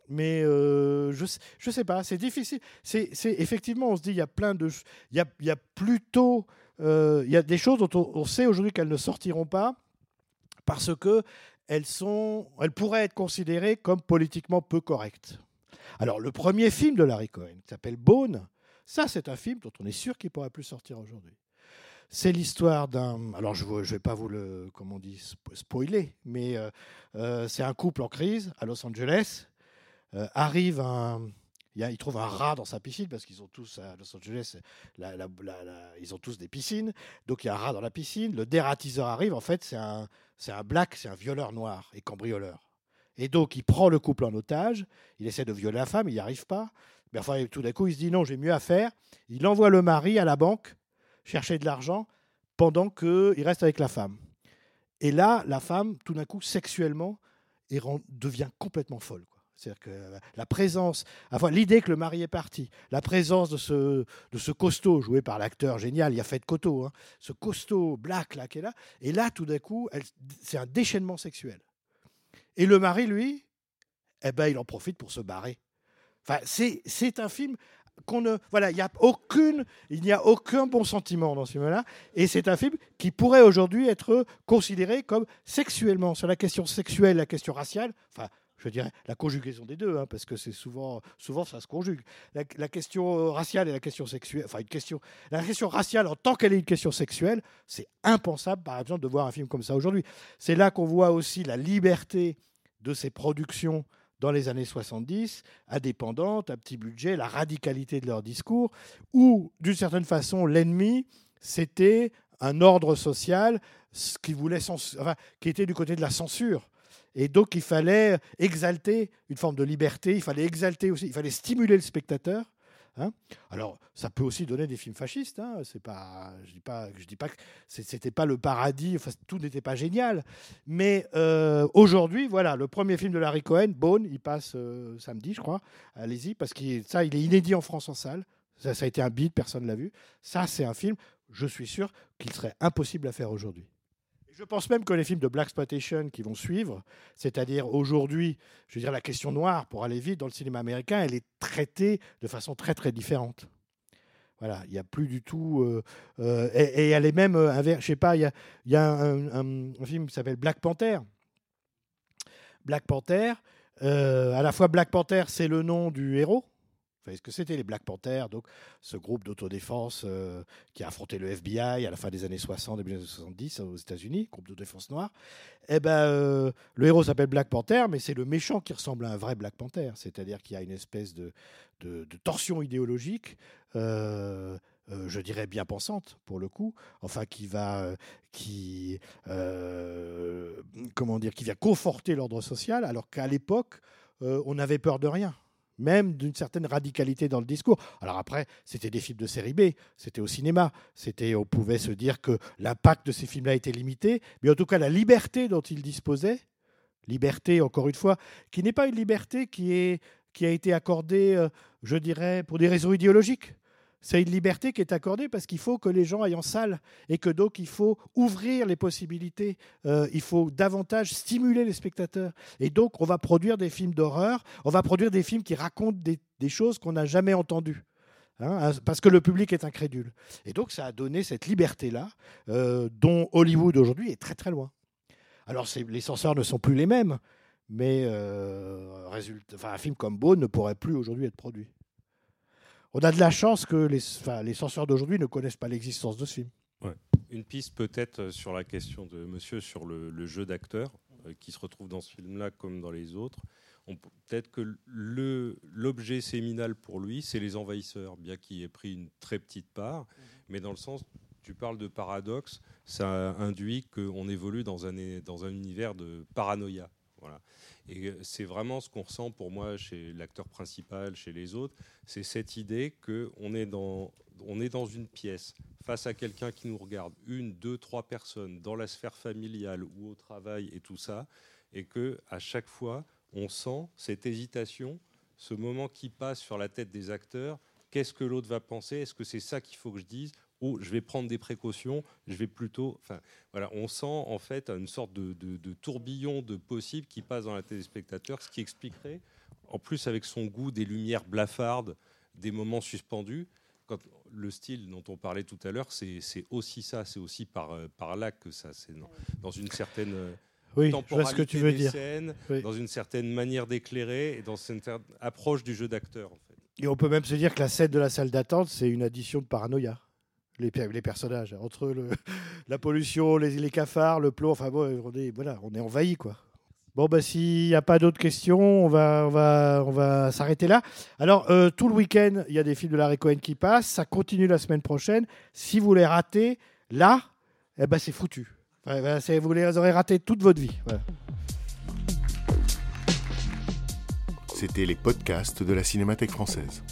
Mais euh, je je sais pas, c'est difficile. Effectivement, on se dit il y a plein de, il y a, plutôt, euh, il y a des choses dont on, on sait aujourd'hui qu'elles ne sortiront pas parce que elles sont, elles pourraient être considérées comme politiquement peu correctes. Alors le premier film de Larry Cohen, qui s'appelle Bone, ça c'est un film dont on est sûr qu'il pourrait plus sortir aujourd'hui. C'est l'histoire d'un. Alors, je ne vais pas vous le, comment on dit, spo- spoiler, mais euh, euh, c'est un couple en crise à Los Angeles. Euh, arrive un. Il, trouve un rat dans sa piscine parce qu'ils ont tous à Los Angeles, ils ont tous des piscines. Donc il y a un rat dans la piscine. Le dératiseur arrive. En fait, c'est un, c'est un black, c'est un violeur noir et cambrioleur. Et donc il prend le couple en otage. Il essaie de violer la femme, il n'y arrive pas. Mais enfin, tout d'un coup, il se dit non, j'ai mieux à faire. Il envoie le mari à la banque chercher de l'argent pendant qu'il reste avec la femme. Et là, la femme, tout d'un coup, sexuellement, rend- devient complètement folle. C'est-à-dire que la présence, enfin, l'idée que le mari est parti, la présence de ce, de ce costaud joué par l'acteur génial, il y a fait de coteau, hein, ce costaud black là qui est là, et là, tout d'un coup, c'est un déchaînement sexuel. Et le mari, lui, eh ben, il en profite pour se barrer. Enfin, c'est un film qu'on ne. Voilà, il n'y a, aucune, il n'y a aucun bon sentiment dans ce film-là. Et c'est un film qui pourrait aujourd'hui être considéré comme sexuellement, sur la question sexuelle, la question raciale, enfin, je dirais la conjugaison des deux, hein, parce que c'est souvent, souvent ça se conjugue. La, la question raciale et la question sexuelle, enfin, une question, la question raciale en tant qu'elle est une question sexuelle, c'est impensable, par exemple, de voir un film comme ça aujourd'hui. C'est là qu'on voit aussi la liberté de ces productions dans les années 70, indépendantes, à petit budget, la radicalité de leur discours, où, d'une certaine façon, l'ennemi, c'était un ordre social qui, voulait cens- qui était du côté de la censure. Et donc, il fallait exalter une forme de liberté, il fallait exalter aussi, il fallait stimuler le spectateur. Hein. Alors, ça peut aussi donner des films fascistes. Hein. C'est pas, je dis pas, je dis pas que c'était pas le paradis. Enfin, tout n'était pas génial. Mais euh, aujourd'hui, voilà, le premier film de Larry Cohen, Bone, il passe euh, samedi, je crois. Allez-y, parce que ça, il est inédit en France en salle. Ça, ça a été un beat, personne ne l'a vu. Ça, c'est un film, je suis sûr qu'il serait impossible à faire aujourd'hui. Je pense même que les films de Black Exploitation qui vont suivre, c'est-à-dire aujourd'hui, je veux dire la question noire, pour aller vite dans le cinéma américain, elle est traitée de façon très très différente. Voilà, il n'y a plus du tout. euh, euh, et, et elle est même euh, Je sais pas, il y a, un- un film qui s'appelle Black Panther. Black Panther. euh, à la fois Black Panther, c'est le nom du héros. Vous savez ce que c'était les Black Panthers, donc ce groupe d'autodéfense euh, qui a affronté le FBI à la fin des années 60, début des années 70 aux États-Unis, groupe d'autodéfense noire. Eh ben, euh, le héros s'appelle Black Panther, mais c'est le méchant qui ressemble à un vrai Black Panther, c'est-à-dire qu'il y a une espèce de, torsion idéologique. euh, je dirais bien pensante pour le coup, enfin qui va, qui, comment dire, qui vient conforter l'ordre social, alors qu'à l'époque on avait peur de rien, même d'une certaine radicalité dans le discours. Alors après, c'était des films de série B, c'était au cinéma, c'était, on pouvait se dire que l'impact de ces films-là était limité, mais en tout cas la liberté dont ils disposaient, liberté encore une fois, qui n'est pas une liberté qui qui a été accordée, euh, je dirais, pour des raisons idéologiques. C'est une liberté qui est accordée parce qu'il faut que les gens aillent en salle et que donc il faut ouvrir les possibilités, euh, il faut davantage stimuler les spectateurs. Et donc on va produire des films d'horreur, on va produire des films qui racontent des, choses qu'on n'a jamais entendues. hein, parce que le public est incrédule. Et donc ça a donné cette liberté-là, euh, dont Hollywood aujourd'hui est très très loin. Alors les censeurs ne sont plus les mêmes, mais euh, résultat, un film comme Bone ne pourrait plus aujourd'hui être produit. On a de la chance que les, enfin, les censeurs d'aujourd'hui ne connaissent pas l'existence de ce film. Ouais. Une piste peut-être euh, sur la question de monsieur sur le, le jeu d'acteur euh, qui se retrouve dans ce film-là comme dans les autres. On peut- Peut-être que l'objet séminal pour lui, c'est les envahisseurs, bien qu'il ait pris une très petite part, mais dans le sens, tu parles de paradoxe, ça induit qu'on évolue dans un, é- dans un univers de paranoïa. Et euh, c'est vraiment ce qu'on ressent pour moi chez l'acteur principal, chez les autres, c'est cette idée qu'on est dans, est dans une pièce face à quelqu'un qui nous regarde, une, deux, trois personnes dans la sphère familiale ou au travail et tout ça, et que à chaque fois on sent cette hésitation, ce moment qui passe sur la tête des acteurs. Qu'est-ce que l'autre va penser? Est-ce que c'est ça qu'il faut que je dise? Oh, je vais prendre des précautions. Je vais plutôt. Enfin, voilà, on sent en fait une sorte de, de- de tourbillon de possibles qui passe dans la spectateurs, ce qui expliquerait, en plus avec son goût des lumières blafardes, des moments suspendus. Quand le style dont on parlait tout à l'heure, c'est aussi ça, c'est aussi par, euh, par là que ça, c'est dans, dans une certaine euh, Oui, je vois ce que tu temporalité veux des dire. scènes, Oui. dans une certaine manière d'éclairer et dans une certaine approche du jeu d'acteur. En fait. Et on peut même se dire que la scène de la salle d'attente, c'est une addition de paranoïa. Les, per- les personnages. Entre le, la pollution, les, cafards, le plomb, enfin bon, on est, voilà, on est envahi quoi. Bon, bah, s'il n'y a pas d'autres questions, on va, on va, on va s'arrêter là. Alors, euh, tout le week-end, il y a des films de Larry Cohen qui passent. Ça continue la semaine prochaine. Si vous les ratez, là, eh ben, c'est foutu. Ben, vous les aurez ratés toute votre vie. C'était les podcasts de la Cinémathèque française.